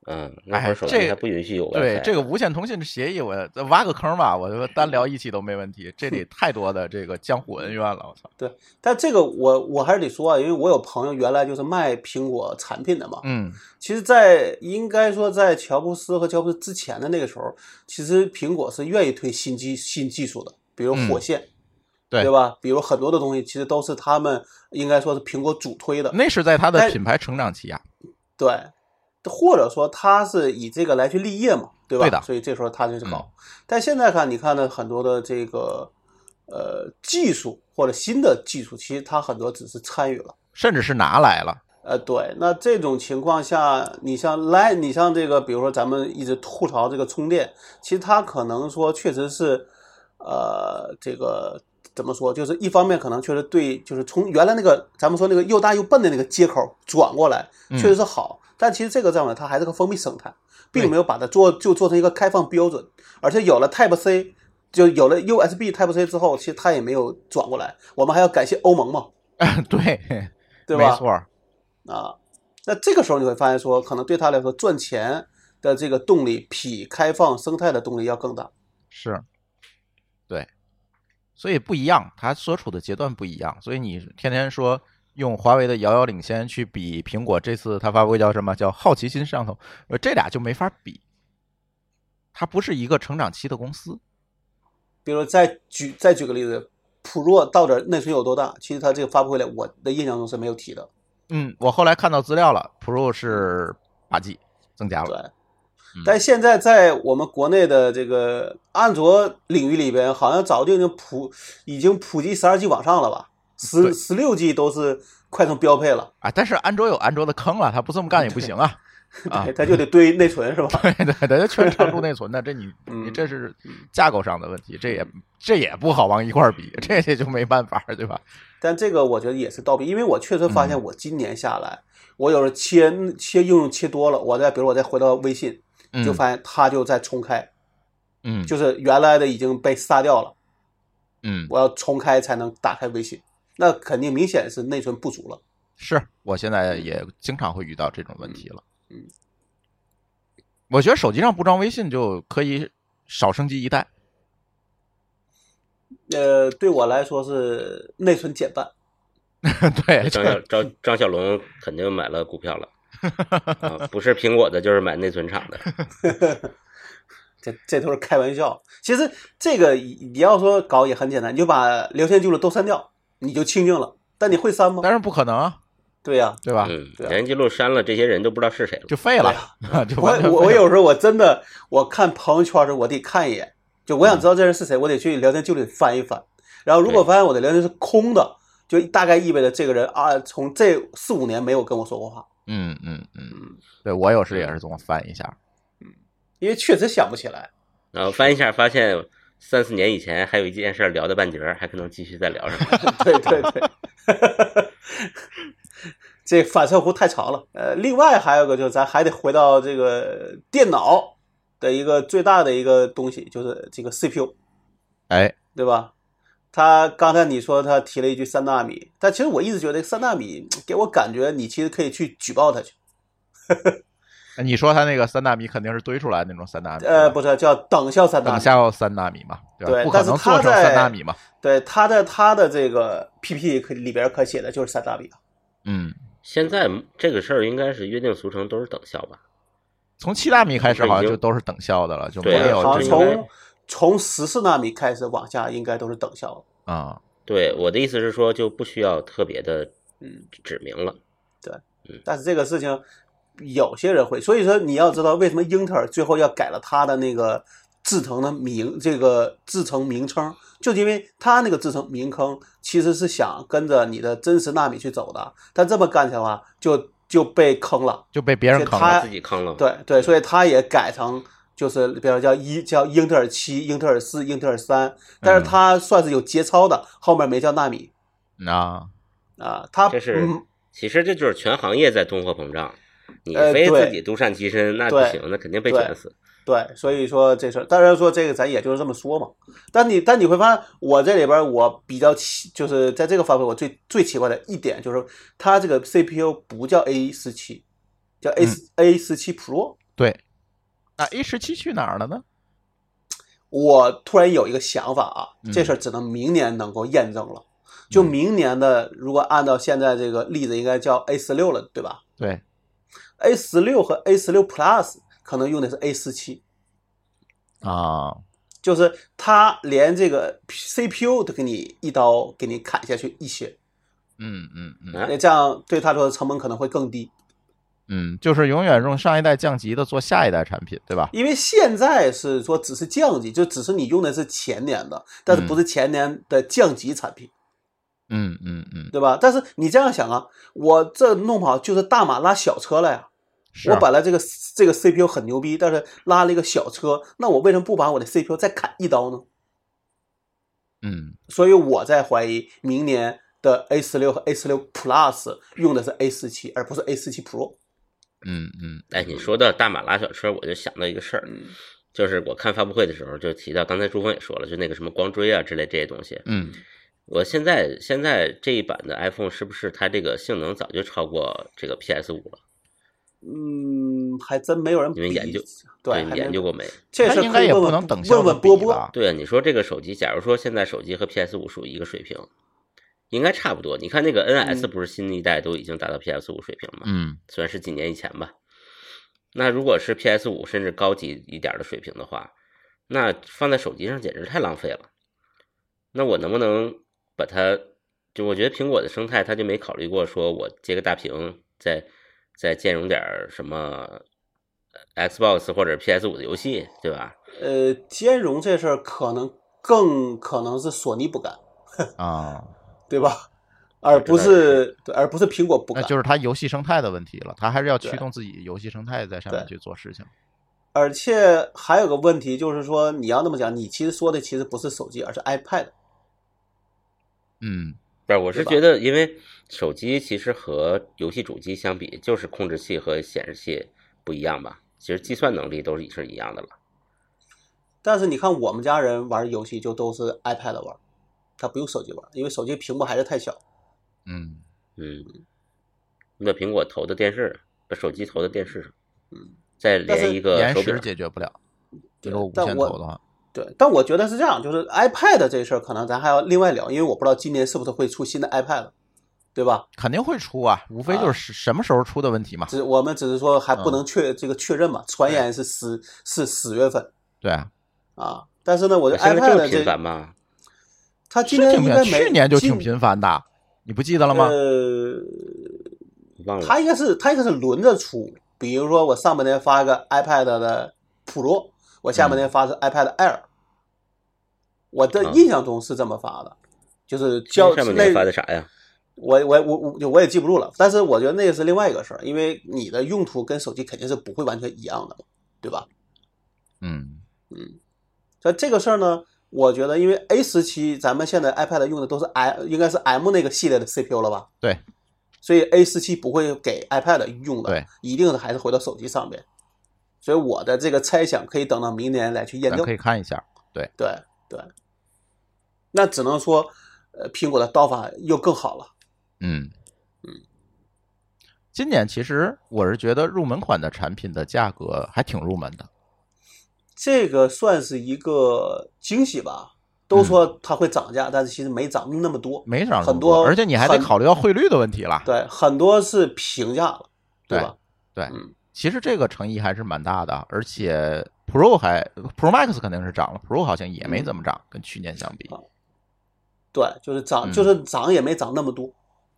嗯，那会哎儿手这个机还不允许有 WiFi。对这个无线通信的协议，我挖个坑吧，我就单聊一期都没问题。这里太多的这个江湖恩怨了，我操。对但这个我我还是得说啊，因为我有朋友原来就是卖苹果产品的嘛。嗯，其实，在应该说在乔布斯和乔布斯之前的那个时候，其实苹果是愿意推新技新技术的，比如火线，嗯对对吧？比如很多的东西，其实都是他们应该说是苹果主推的。那是在它的哎品牌成长期啊。对，或者说他是以这个来去立业嘛，对吧？对的所以这时候他就是搞。嗯但现在看，你看呢，很多的这个呃技术或者新的技术，其实他很多只是参与了。甚至是拿来了。呃，对，那这种情况下，你像来，你像这个，比如说咱们一直吐槽这个充电，其实它可能说确实是，呃，这个怎么说，就是一方面可能确实对，就是从原来那个咱们说那个又大又笨的那个接口转过来，嗯确实是好，但其实这个上面它还是个封闭生态，并没有把它做就做成一个开放标准，而且有了 Type C，就有了 USB Type C 之后，其实它也没有转过来，我们还要感谢欧盟嘛，对，对吧？没错。啊，那这个时候你会发现说，可能对他来说赚钱的这个动力比开放生态的动力要更大。是，对，所以不一样，他所处的阶段不一样，所以你天天说用华为的遥遥领先去比苹果这次它发布会叫什么叫好奇心上头，呃，这俩就没法比，它不是一个成长期的公司，比如再举再举个例子，Pro 到底内存有多大？其实它这个发布会来，我的印象中是没有提的。嗯，我后来看到资料了，Pro 是八 G 增加了，对，但现在在我们国内的这个安卓领域里边，好像早就已经普已经普及十二 G 往上了吧？十十六 G 都是快成标配了。啊，但是安卓有安卓的坑了，它不这么干也不行啊，啊。对，它就得堆内存是吧？对对对，它全常驻内存的，这你 你嗯这是架构上的问题，这也这也不好往一块儿比，这也就没办法，对吧？但这个我觉得也是倒逼，因为我确实发现嗯。我今年下来，我有时候切切应用切多了，我再比如我再回到微信，就嗯。发现它就在重开，嗯。就是原来的已经被杀掉了，嗯，我要重开才能打开微信，那肯定明显是内存不足了。是我现在也经常会遇到这种问题了。嗯，我觉得手机上不装微信就可以少升级一代。呃，对我来说是内存减半，对，张小张张小龙肯定买了股票了，啊，不是苹果的，就是买内存厂的。这这都是开玩笑。其实这个你你要说搞也很简单，你就把聊天记录都删掉，你就清静了。但你会删吗？当然不可能啊，对呀、对吧？嗯，聊天记录删了，这些人都不知道是谁了。就废了，就我我我有时候我真的我看朋友圈的时候，我得看一眼，就我想知道这人是谁，我得去聊天记录里翻一翻。然后如果发现我的聊天是空的，就大概意味着这个人啊，从这四五年没有跟我说过话，嗯嗯嗯，对我有时也是这么翻一下。嗯因为确实想不起来。然后翻一下，发现三四年以前还有一件事聊到半截儿，还可能继续再聊上。对对对，这反射弧太长了。呃，另外还有一个就是咱还得回到这个电脑的一个最大的一个东西，就是这个 CPU。哎，对吧？他刚才你说他提了一句三纳米，但其实我一直觉得三纳米给我感觉，你其实可以去举报他去。你说它那个三纳米肯定是堆出来那种三纳米，呃，不是叫等效三纳米，等效三纳米嘛，对吧？不可对但是能做成三纳米嘛。对，他在他的这个 PPT 可里边可写的就是三纳米啊。嗯，现在这个事儿应该是约定俗成，都是等效吧？从七纳米开始好像就都是等效的了，就没有从从十四纳米开始往下，应该都是等效的。啊，对，我的意思是说，就不需要特别的嗯，指明了。对但是这个事情，有些人会，所以说你要知道为什么英特尔最后要改了它的那个制程的名，这个制程名称，就因为它那个制程名称其实是想跟着你的真实纳米去走的，但这么干的话就就被坑了。就被别人坑他了。自己坑了。对对，所以它也改成就是比如叫一叫英特尔七、英特尔四、英特尔三，但是它算是有节操的，后面没叫纳米啊，啊，它这是嗯其实这就是全行业在通货膨胀，你非自己独善其身，那不行，那肯定被卷死。对，所以说这事儿，当然说这个咱也就是这么说嘛。但你但你会发现，我这里边我比较奇，就是在这个方面我最最奇怪的一点就是，它这个 CPU 不叫 A 十七，叫 A 嗯 A 十七 Pro。对。那 A 十七去哪儿了呢？我突然有一个想法啊，嗯这事儿只能明年能够验证了。就嗯明年的，如果按照现在这个例子，应该叫 A 十六了，对吧对，？A 十六和 A 十六 Plus 可能用的是 A 十七，啊，就是它连这个 CPU 都给你一刀给你砍下去一些，嗯嗯嗯啊那这样对他说的成本可能会更低。嗯，就是永远用上一代降级的做下一代产品，对吧？因为现在是说只是降级，就只是你用的是前年的，但是不是前年的降级产品。嗯嗯嗯，对吧？但是你这样想啊，我这弄不好就是大马拉小车了呀。啊我本来这个这个 CPU 很牛逼，但是拉了一个小车，那我为什么不把我的 CPU 再砍一刀呢？嗯所以我在怀疑明年的 A 十六和 A 十六 Plus 用的是 A 四七，而不是 A 四七 Pro。嗯嗯哎，你说到大马拉小车，我就想到一个事儿，嗯就是我看发布会的时候就提到，刚才朱峰也说了，就那个什么光追啊之类这些东西。嗯，我现在现在这一版的 iPhone 是不是它这个性能早就超过这个 PS 五了？嗯，还真没有人你们研究对，你研究过没？这事它应该也可以问问不能等效问问波波。对啊，你说这个手机，假如说现在手机和 PS 五属于一个水平，应该差不多。你看那个 NS 嗯不是新一代都已经达到 PS 五水平了吗？嗯虽然是几年以前吧。那如果是 PS 五甚至高级一点的水平的话，那放在手机上简直太浪费了。那我能不能把它？就我觉得苹果的生态，它就没考虑过说我接个大屏，再再兼容点什么 Xbox 或者 PS 五的游戏，对吧？呃，兼容这事儿可能更可能是索尼不敢，啊，对吧？而不是对，而不是苹果不敢。那就是它游戏生态的问题了，它还是要驱动自己游戏生态在上面去做事情。而且还有个问题就是说，你要那么讲，你其实说的其实不是手机，而是 iPad。嗯不是，我是觉得，因为手机其实和游戏主机相比，就是控制器和显示器不一样吧。其实计算能力都是是一样的了。但是你看我们家人玩游戏就都是 iPad 玩，他不用手机玩，因为手机屏幕还是太小。嗯嗯，你把苹果投到电视，把手机投到电视上，嗯，再连一个延时手柄，解决不了，对如果无但我线投的话，对，但我觉得是这样，就是 iPad 这事儿可能咱还要另外聊，因为我不知道今年是不是会出新的 iPad，对吧？肯定会出啊，无非就是什么时候出的问题嘛。只我们只是说还不嗯能确、这个确认嘛，传言是十是十月份对啊，啊，但是呢，我觉得现在这么 iPad 频这繁吗？它今年应该没去年就挺频繁的，你不记得了吗？呃，忘了。它应该是它应该是轮着出，比如说我上半年发一个 iPad 的 Pro，我下半年发的是 iPad Air，、我的啊印象中是这么发的，就是交那上面那个发的啥呀？我我我我我也记不住了，但是我觉得那个是另外一个事儿，因为你的用途跟手机肯定是不会完全一样的，对吧？嗯嗯所以这个事儿呢，我觉得因为 A 时期咱们现在 iPad 用的都是 i 应该是 M 那个系列的 CPU 了吧？对，所以 A 时期不会给 iPad 用的，对，一定是还是回到手机上面。所以我的这个猜想可以等到明年来去验证可。以看一下。对对对，那只能说，呃，苹果的刀法又更好了。嗯嗯，今年其实我是觉得入门款的产品的价格还挺入门的。这个算是一个惊喜吧。都说它会涨价，但是其实没涨那么多。没涨很多而且你还得考虑到汇率的问题了。对，很多是平价了，对吧？对嗯，其实这个诚意还是蛮大的，而且 Pro 还 Pro Max 肯定是涨了，Pro 好像也没怎么涨，跟去年相比。对，就是涨，嗯就是涨也没涨那么多。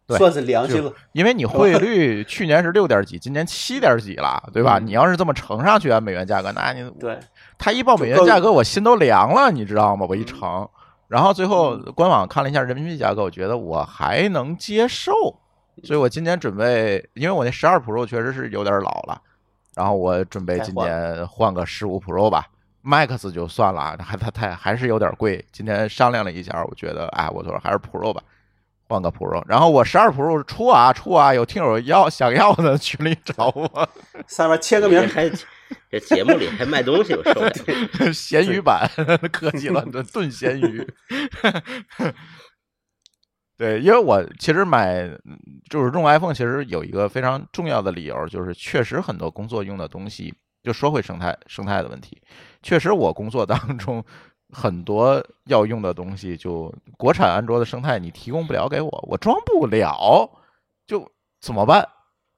对算是良心了。因为你汇率去年是六点几，今年七点几了，对吧？嗯你要是这么乘上去啊，美元价格，那你对，他一报美元价格，我心都凉了，你知道吗？我一乘，然后最后官网看了一下人民币价格，我觉得我还能接受，所以我今年准备，因为我那十二 Pro 确实是有点老了，然后我准备今年换个十五 Pro 吧。Max 就算了，还它它还是有点贵。今天商量了一下，我觉得，哎，我说还是 Pro 吧，换个 Pro。然后我十二 Pro 出啊出啊，有听友要想要的群里找我，上面签个名，还这节目里还卖东西，我受不了。咸鱼版，科技了，炖炖咸鱼。对，因为我其实买嗯就是用 iPhone，其实有一个非常重要的理由，就是确实很多工作用的东西，就说回生态生态的问题，确实我工作当中很多要用的东西，就国产安卓的生态你提供不了给我，我装不了，就怎么办？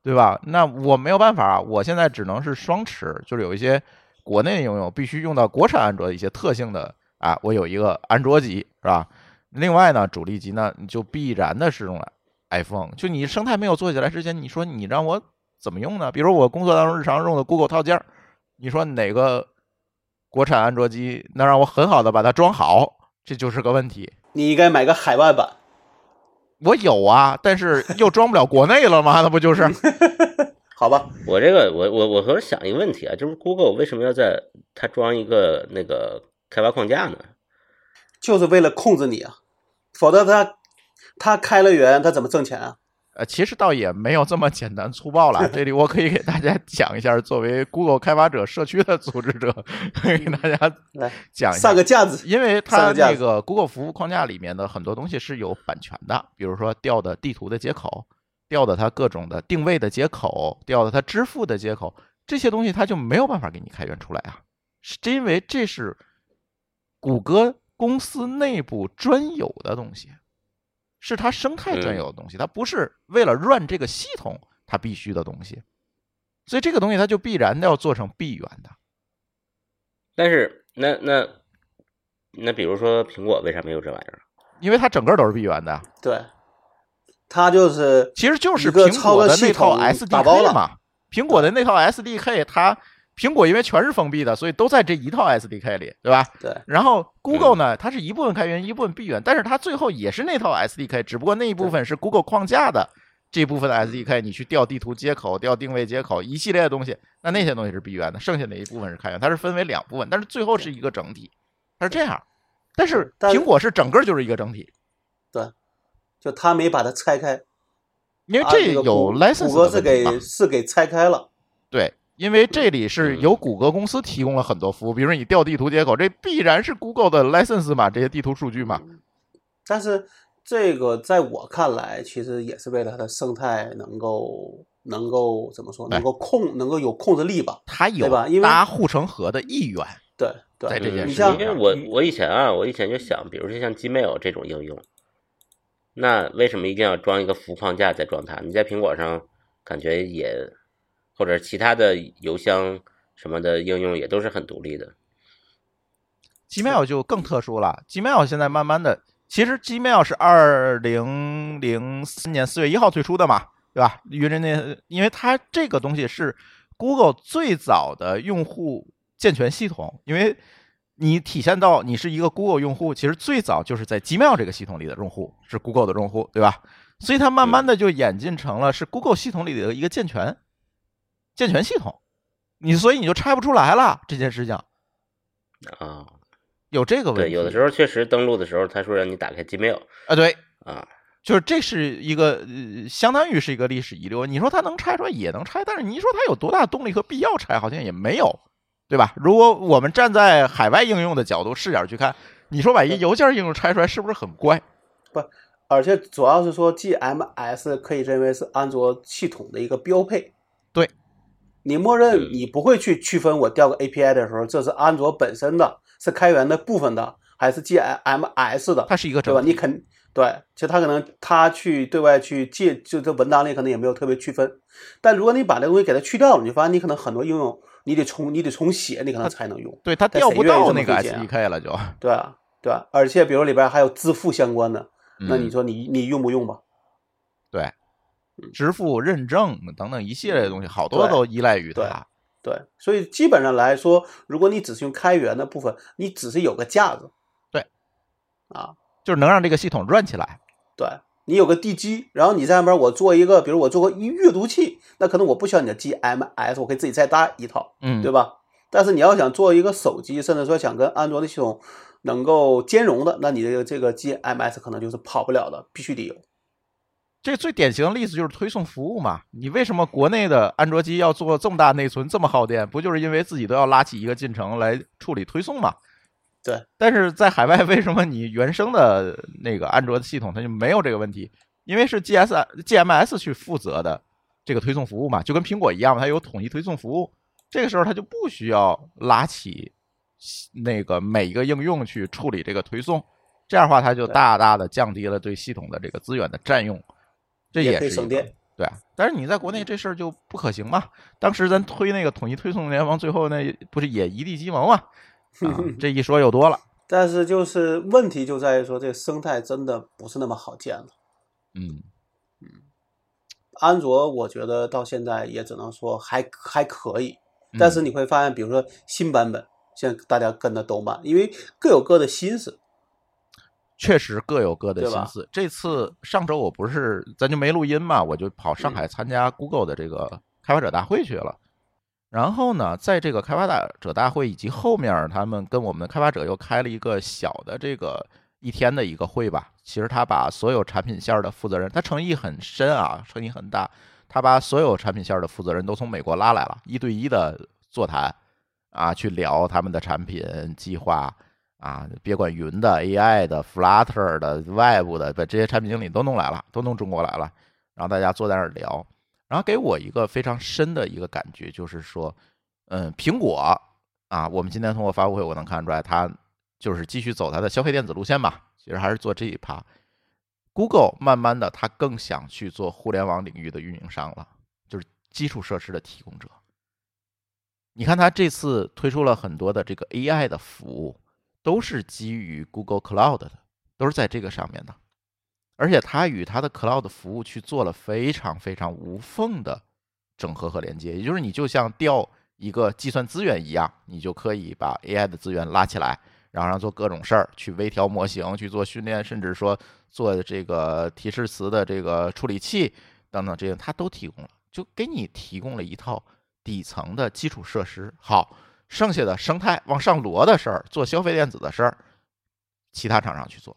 对吧？那我没有办法，我现在只能是双持，就是有一些国内应用必须用到国产安卓的一些特性的啊，我有一个安卓级是吧？另外呢，主力机呢你就必然的是用 iPhone，就你生态没有做起来之前，你说你让我怎么用呢？比如我工作当中日常用的 Google 套件儿，你说哪个国产安卓机能让我很好的把它装好，这就是个问题。你应该买个海外版。我有啊，但是又装不了国内了吗？那不就是？好吧，我这个，我我我和想一个问题啊，就是 Google 为什么要在它装一个那个开发框架呢？就是为了控制你啊，否则它它开了源，它怎么挣钱啊？呃，其实倒也没有这么简单粗暴了。这里我可以给大家讲一下，作为 Google 开发者社区的组织者，给大家来讲一下上。个架子，因为它那个 Google 服务框架里面的很多东西是有版权的，比如说调的地图的接口，调的它各种的定位的接口，调的它支付的接口，这些东西它就没有办法给你开源出来啊，是因为这是谷歌公司内部专有的东西，是它生态专有的东西，它不是为了 run 这个系统它必须的东西，所以这个东西它就必然要做成闭源的。但是那那那比如说苹果为啥没有这玩意儿？因为它整个都是闭源的，对，它就是其实就是苹果的那套 SDK 嘛。苹果的那套 SDK，它苹果因为全是封闭的，所以都在这一套 SDK 里，对吧？对。然后 Google 呢，它是一部分开源，一部分闭源，但是它最后也是那套 SDK，只不过那一部分是 Google 框架的这部分的 SDK，你去调地图接口、调定位接口一系列的东西，那那些东西是闭源的，剩下的一部分是开源，它是分为两部分，但是最后是一个整体，它是这样。但是苹果是整个就是一个整体，对。就它没把它拆开，因为啊这有谷 license 谷歌是给是给拆开了，对，因为这里是嗯由谷歌公司提供了很多服务，比如说你调地图接口，这必然是 Google 的 license 嘛，这些地图数据嘛。但是这个在我看来，其实也是为了它的生态能够能够怎么说，哎能够控能够有控制力吧？它有对吧因为搭护城河的意愿，对对，在这件事你像情因为我我以前啊，我以前就想，比如说像 Gmail 这种应用，那为什么一定要装一个服务框架再装它？你在苹果上感觉也，或者其他的邮箱什么的应用也都是很独立的。Gmail 就更特殊了。Gmail 现在慢慢的，其实 Gmail 是二零零四年四月一号推出的嘛，对吧？云人那，因为它这个东西是 Google 最早的用户健全系统，因为你体现到你是一个 Google 用户，其实最早就是在 Gmail 这个系统里的用户是 Google 的用户，对吧？所以它慢慢的就演进成了是 Google 系统里的一个健全健全系统，你所以你就拆不出来了这件事情，啊，有这个问题。对，有的时候确实登录的时候，他说让你打开 Gmail 啊，对，啊，就是这是一个呃，相当于是一个历史遗留。你说它能拆出来也能拆，但是你说它有多大动力和必要拆，好像也没有，对吧？如果我们站在海外应用的角度视角去看，你说把一邮件应用拆出来，是不是很怪？不而且主要是说 GMS 可以认为是安卓系统的一个标配。对，你默认嗯你不会去区分我调个 API 的时候，这是安卓本身的，是开源的部分的，还是 GMS 的，它是一个对吧？你肯对，其实他可能他去对外去借，就这文档里可能也没有特别区分。但如果你把这东西给它去掉了，你发现你可能很多应用你得重你得重写，你可能才能用。对，它调不到那个这么理解啊 SDK 了就，对啊，对啊，而且比如里边还有支付相关的，那嗯你说你你用不用吧？对，嗯支付认证等等一系列的东西，好多都依赖于它。对，所以基本上来说，如果你只是用开源的部分，你只是有个架子，对，啊，就是能让这个系统转起来。对你有个地基，然后你在那边我做一个，比如我做个阅读器，那可能我不需要你的 GMS，我可以自己再搭一套，嗯，对吧？但是你要想做一个手机，甚至说想跟安卓的系统能够兼容的，那你的这个 GMS 可能就是跑不了的，必须得有。这最典型的例子就是推送服务嘛。你为什么国内的安卓机要做这么大内存、这么耗电？不就是因为自己都要拉起一个进程来处理推送嘛？对。但是在海外，为什么你原生的那个安卓的系统它就没有这个问题？因为是 GS GMS 去负责的这个推送服务嘛，就跟苹果一样嘛，它有统一推送服务。这个时候它就不需要拉起那个每一个应用去处理这个推送，这样的话它就大大的降低了对系统的这个资源的占用。这也也是一个可以省电。对啊，但是你在国内这事儿就不可行嘛。当时咱推那个统一推送联盟，最后那不是也一地鸡毛嘛？啊，这一说又多了。但是就是问题就在于说，这个生态真的不是那么好建了。嗯，安卓我觉得到现在也只能说还还可以，但是你会发现，比如说新版本，现在大家跟的都慢，因为各有各的心思。确实各有各的心思。这次上周我不是咱就没录音嘛，我就跑上海参加 Google 的这个开发者大会去了。然后呢，在这个开发者大会以及后面，他们跟我们的开发者又开了一个小的这个一天的一个会吧。其实他把所有产品线的负责人，他诚意很深啊，诚意很大。他把所有产品线的负责人都从美国拉来了，一对一的座谈啊，去聊他们的产品计划啊，别管云的、AI 的、Flutter 的、Web 的，把这些产品经理都弄来了，都弄中国来了，然后大家坐在那儿聊，然后给我一个非常深的一个感觉，就是说，嗯，苹果啊，我们今天通过发布会我能看出来，它就是继续走它的消费电子路线嘛，其实还是做这一趴。Google 慢慢的，它更想去做互联网领域的运营商了，就是基础设施的提供者。你看，它这次推出了很多的这个 AI 的服务，都是基于 Google Cloud 的，都是在这个上面的。而且它与它的 Cloud 服务去做了非常非常无缝的整合和连接，也就是你就像调一个计算资源一样，你就可以把 AI 的资源拉起来，然后让做各种事儿，去微调模型，去做训练，甚至说做这个提示词的这个处理器等等这些，它都提供了，就给你提供了一套底层的基础设施。好，剩下的生态往上摞的事儿，做消费电子的事儿，其他厂商去做。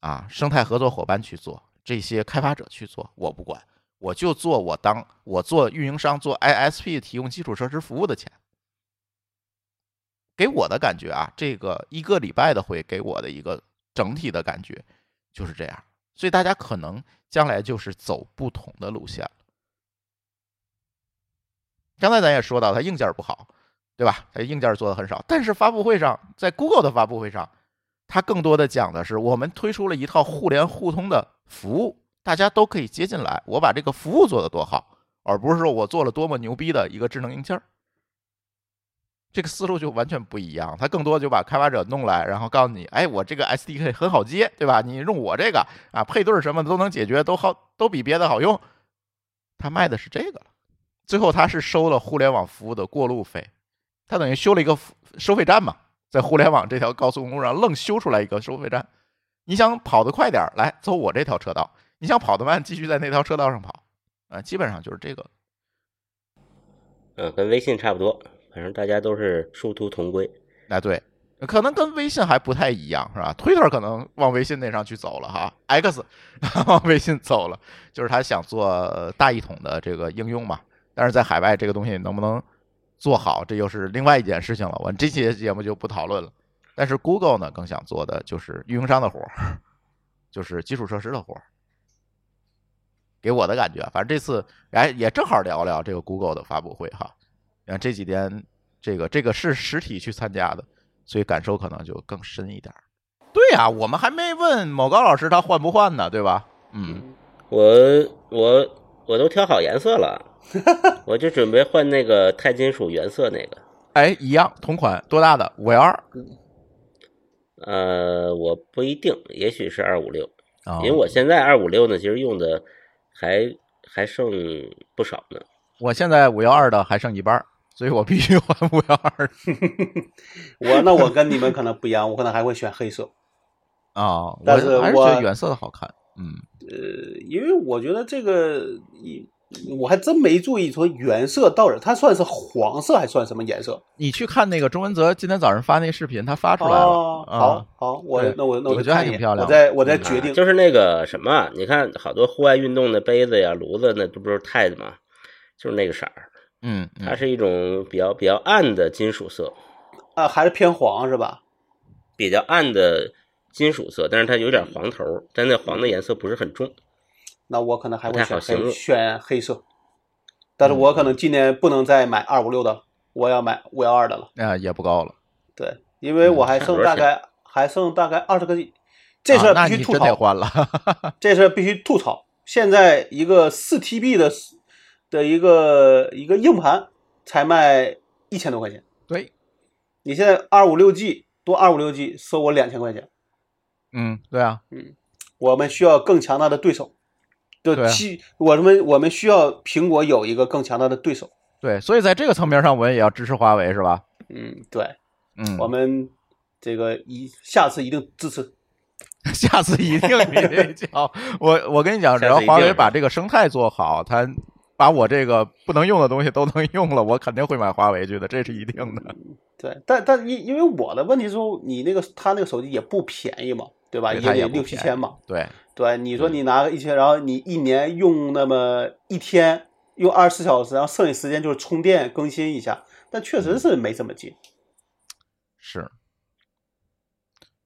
啊，生态合作伙伴去做，这些开发者去做，我不管，我就做我当我做运营商做 ISP 提供基础设施服务的钱。给我的感觉啊，这个一个礼拜的会给我的一个整体的感觉就是这样，所以大家可能将来就是走不同的路线了。刚才咱也说到，它硬件不好，对吧？它硬件做的很少，但是发布会上，在 Google 的发布会上。它更多的讲的是，我们推出了一套互联互通的服务，大家都可以接进来。我把这个服务做得多好，而不是说我做了多么牛逼的一个智能硬件。这个思路就完全不一样。它更多就把开发者弄来，然后告诉你，哎，我这个 SDK 很好接，对吧？你用我这个啊，配对什么的都能解决，都好，都比别的好用。他卖的是这个了。最后他是收了互联网服务的过路费，他等于修了一个收费站嘛。在互联网这条高速公路上愣修出来一个收费站，你想跑得快点儿，来走我这条车道；你想跑得慢，继续在那条车道上跑。啊，基本上就是这个。嗯，跟微信差不多，反正大家都是殊途同归。哎，对，可能跟微信还不太一样，是吧？Twitter 可能往微信那上去走了哈，X 往微信走了，就是他想做大一统的这个应用嘛。但是在海外这个东西能不能？做好，这又是另外一件事情了。我们这期节目就不讨论了。但是 Google 呢，更想做的就是运营商的活儿，就是基础设施的活儿。给我的感觉，反正这次哎也正好聊聊这个 Google 的发布会哈。你看这几天，这个这个是实体去参加的，所以感受可能就更深一点。对呀、我们还没问某高老师他换不换呢，对吧？嗯，我我我都挑好颜色了。我就准备换那个钛金属原色那个，哎，一样，同款，多大的？五幺二。呃，我不一定，也许是二五六。啊因为我现在二五六呢，其实用的还还剩不少呢。我现在五幺二的还剩一半，所以我必须换五幺二 我那我跟你们可能不一样，我可能还会选黑色。啊。我但是还是我觉得原色的好看。嗯，呃，因为我觉得这个一。我还真没注意说原色到底它算是黄色还算什么颜色？你去看那个钟文泽今天早上发那视频，他发出来了。好，好，我那我那我觉得还就看一眼挺漂亮我再我再啊决定。就是那个什么，你看好多户外运动的杯子呀、炉子，那都不是钛的吗？就是那个色儿，嗯，嗯它是一种比较比较暗的金属色，啊，还是偏黄是吧？比较暗的金属色，但是它有点黄头儿，但那黄的颜色不是很重。那我可能还会选黑选黑色，但是我可能今年不能再买二五六的，我要买五幺二的了。啊也不高了。对，因为我还剩大概、还剩大概二十个 G，这事必须吐槽。这事儿必须吐槽。现在一个四 TB 的的一个一个硬盘才卖一千多块钱，对，你现在二五六 G 多二五六 G 收我两千块钱，嗯，对啊，嗯我们需要更强大的对手。就对啊其我们我们需要苹果有一个更强大的对手。对，所以在这个层面上，我们也要支持华为，是吧？嗯，对，嗯，我们这个一下次一定支持。下次一定 一定叫我。我跟你讲，只要华为把这个生态做好，它把我这个不能用的东西都能用了，我肯定会买华为去的，这是一定的。对，但但因因为我的问题是，你那个他那个手机也不便宜嘛，对吧？也也得六七千嘛。对，对，你说你拿个一千，然后你一年用那么一天，用二十四小时，然后剩下时间就是充电更新一下，但确实是没这么近。是，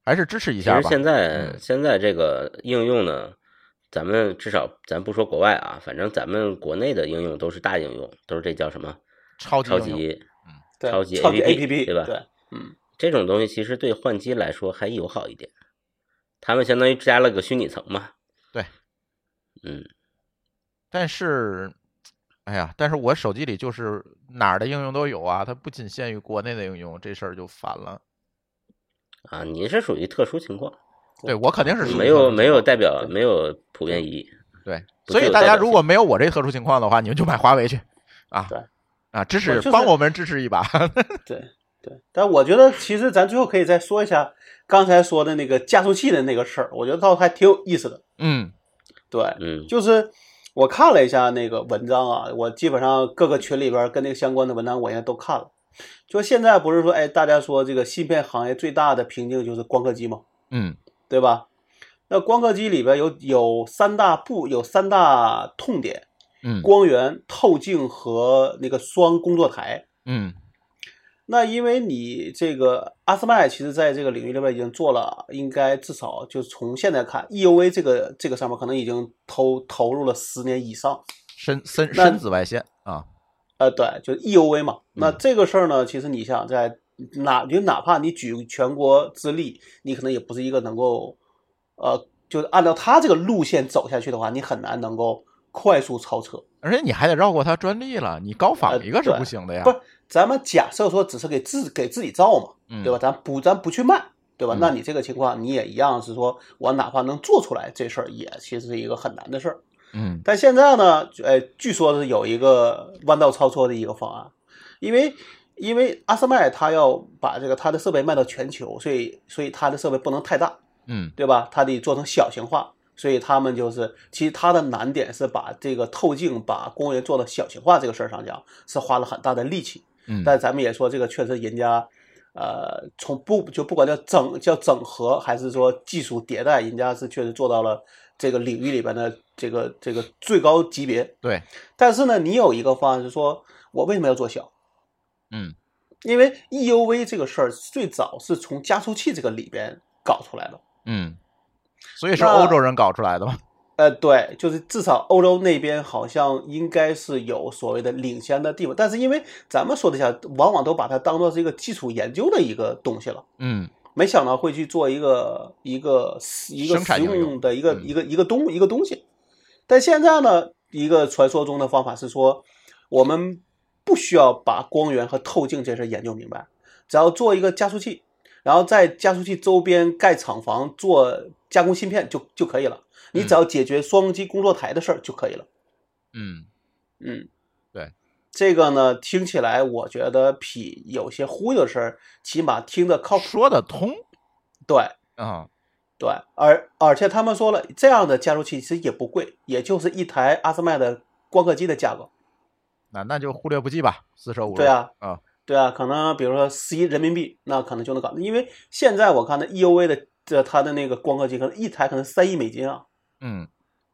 还是支持一下吧。其实现在嗯现在这个应用呢，咱们至少咱不说国外啊，反正咱们国内的应用都是大应用，都是这叫什么超超级超级超级 APP APP 对吧对，嗯，这种东西，其实对换机来说还友好一点。他们相当于加了个虚拟层嘛。对，嗯，但是，哎呀，但是我手机里就是哪儿的应用都有啊，它不仅限于国内的应用，这事儿就烦了。啊，你是属于特殊情况，对我肯定是属于没有没有代表没有普遍意义。对，所以大家如果没有我这特殊情况的话，你们就买华为去啊。对啊，支我就是持帮我们支持一把。对 对。但我觉得其实咱最后可以再说一下刚才说的那个加速器的那个事儿，我觉得倒还挺有意思的。嗯对，嗯，就是我看了一下那个文章啊，我基本上各个群里边跟那个相关的文章我应该都看了。就现在不是说，哎，大家说这个芯片行业最大的瓶颈就是光刻机嘛，嗯对吧？那光刻机里边有有三大部，有三大痛点：嗯光源、透镜和那个双工作台。嗯那因为你这个阿斯麦，其实在这个领域里边已经做了，应该至少就从现在看，EUV 这个这个上面可能已经投投入了十年以上。深深深紫外线啊，呃，对，就是 EUV 嘛。那嗯这个事儿呢，其实你想在哪，就哪怕你举全国之力，你可能也不是一个能够，呃，就是按照它这个路线走下去的话，你很难能够快速超车。而且你还得绕过它专利了，你高仿呃一个是不行的呀不。是，咱们假设说只是给自给自己造嘛，嗯对吧？咱不咱不去卖，对吧？嗯那你这个情况你也一样是说，我哪怕能做出来这事儿，也其实是一个很难的事儿。嗯但现在呢，呃，据说是有一个弯道超车的一个方案，因为因为阿斯麦他要把这个他的设备卖到全球，所以所以他的设备不能太大，嗯对吧？他得做成小型化，所以他们就是其实它的难点是把这个透镜、把光源做到小型化这个事儿上讲是花了很大的力气。嗯，但咱们也说这个确实人家。呃，从不就不管叫整叫整合，还是说技术迭代，人家是确实做到了这个领域里边的这个这个最高级别。对，但是呢，你有一个方案是说，我为什么要做小？嗯因为 EUV 这个事儿最早是从加速器这个里边搞出来的。嗯，所以是欧洲人搞出来的嘛。呃，对，就是至少欧洲那边好像应该是有所谓的领先的地方，但是因为咱们说的下，往往都把它当做是一个基础研究的一个东西了。嗯没想到会去做一个一个一个实用用的一个嗯一个一个东一个东西，但现在呢，一个传说中的方法是说，我们不需要把光源和透镜这事研究明白，只要做一个加速器，然后在加速器周边盖厂房做加工芯片就就可以了。你只要解决双机工作台的事儿就可以了。嗯嗯，对，这个呢，听起来我觉得比有些忽悠的事儿，起码听着靠谱。说得通对啊，对，而而且他们说了，这样的加速器其实也不贵，也就是一台阿斯麦的光刻机的价格。那那就忽略不计吧，四舍五入。对啊，啊，对啊，可能比如说十一人民币，那可能就能搞。因为现在我看的 EUV 的这它的那个光刻机，可能一台可能三亿美金啊嗯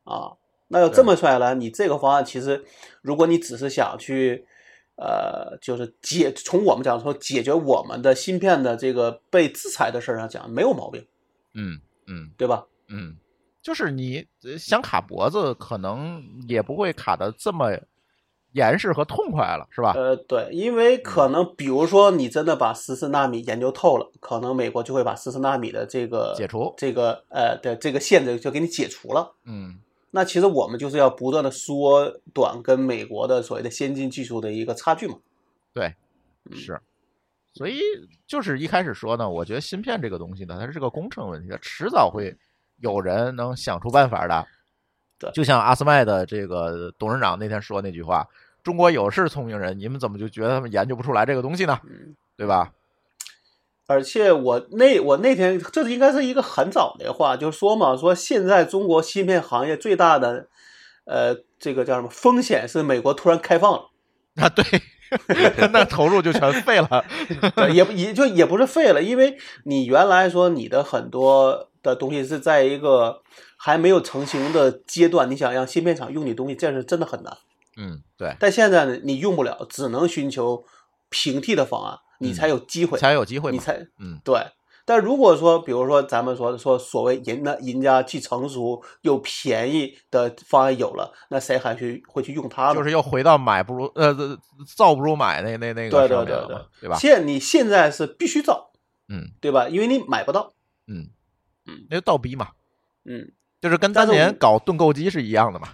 啊。那要这么算下来，你这个方案其实，如果你只是想去，呃，就是解从我们讲说解决我们的芯片的这个被制裁的事儿上讲，没有毛病，嗯嗯对吧？嗯，就是你呃想卡脖子，可能也不会卡的这么严实和痛快了，是吧？呃，对，因为可能比如说你真的把十四纳米研究透了，可能美国就会把十四纳米的这个解除这个呃的这个限制就给你解除了。嗯那其实我们就是要不断的缩短跟美国的所谓的先进技术的一个差距嘛。对，嗯是。所以就是一开始说呢，我觉得芯片这个东西呢，它是个工程问题，它迟早会有人能想出办法的。对就像阿斯麦的这个董事长那天说那句话：“中国有是聪明人，你们怎么就觉得他们研究不出来这个东西呢？嗯，对吧而且我那我那天这应该是一个很早的话，就说嘛，说现在中国芯片行业最大的呃这个叫什么风险是美国突然开放了。？”啊，对，那投入就全废了。也不也就也不是废了，因为你原来说你的很多的东西是在一个还没有成型的阶段，你想让芯片厂用你东西，这是真的很难。嗯，对，但现在呢，你用不了，只能寻求平替的方案，你才有机会，才有机会。你才嗯对。但如果说，比如说咱们说说所谓人呢，人家既成熟又便宜的方案有了，那谁还去会去用它呢？就是又回到买不如呃造不如买那那那个对对对上面了，对吧？现你现在是必须造，嗯对吧？因为你买不到，嗯嗯，那就倒逼嘛，嗯。就是跟当年搞盾构机是一样的嘛，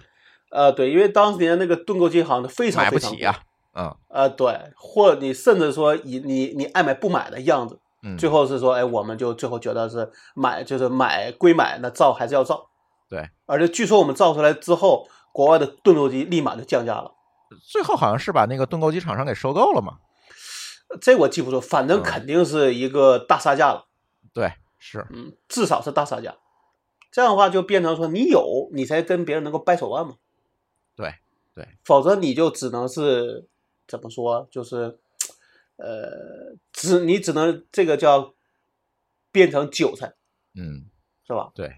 呃，对，因为当年那个盾构机好像非常买不非常贵起呀，嗯。呃，对，或你甚至说以你你爱买不买的样子，嗯，最后是说，哎，我们就最后觉得是买就是买归买，那造还是要造。对，而且据说我们造出来之后，国外的盾构机立马就降价了，最后好像是把那个盾构机厂商给收购了嘛，这我记不住，反正嗯肯定是一个大杀价了，对，是，嗯，至少是大杀价。这样的话就变成说，你有你才跟别人能够掰手腕嘛，对对，否则你就只能是怎么说，就是，呃，只你只能这个叫变成韭菜，嗯是吧？对，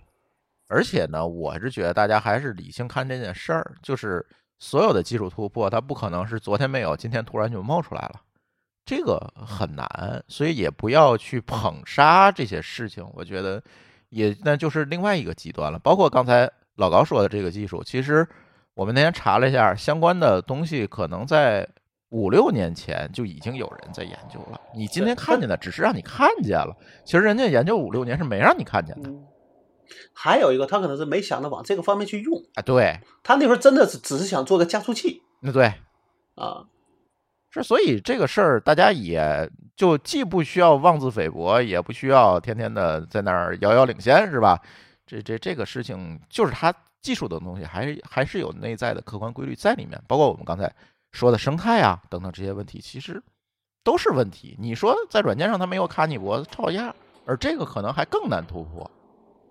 而且呢，我是觉得大家还是理性看这件事儿，就是所有的技术突破，它不可能是昨天没有，今天突然就冒出来了，这个很难，所以也不要去捧杀这些事情。我觉得也那就是另外一个极端了。包括刚才老高说的这个技术，其实我们那天查了一下相关的东西，可能在五六年前就已经有人在研究了。你今天看见的只是让你看见了，其实人家研究五六年是没让你看见的。嗯，还有一个，他可能是没想着往这个方面去用，啊，对，他那时候真的是只是想做个加速器那对，啊，是，所以这个事儿大家也就既不需要妄自菲薄，也不需要天天的在那儿遥遥领先，是吧？这这这个事情就是它技术等东西，还还是有内在的客观规律在里面，包括我们刚才说的生态啊等等这些问题，其实都是问题。你说在软件上它没有卡你脖子，照样，而这个可能还更难突破。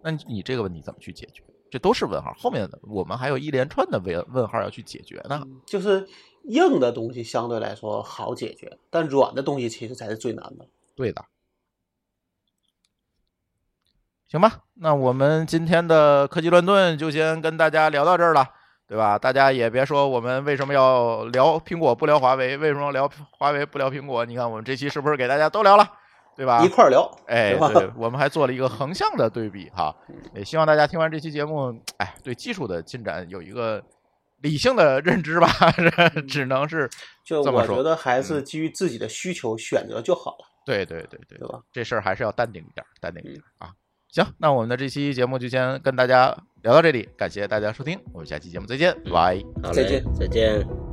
那你你这个问题怎么去解决？这都是问号，后面的我们还有一连串的问问号要去解决呢。就是硬的东西相对来说好解决，但软的东西其实才是最难的。对的。行吧，那我们今天的科技乱炖就先跟大家聊到这儿了，对吧？大家也别说我们为什么要聊苹果不聊华为，为什么聊华为不聊苹果？你看我们这期是不是给大家都聊了，对吧？一块儿聊，哎，对，我们还做了一个横向的对比哈，也希望大家听完这期节目，哎，对技术的进展有一个理性的认知吧，只能是就这么说嗯我觉得还是基于自己的需求选择就好了，对对对对对吧？这事儿还是要淡定一点儿，淡定一点儿啊。行，那我们的这期节目就先跟大家聊到这里，感谢大家收听，我们下期节目再见，拜拜。好再见，再见。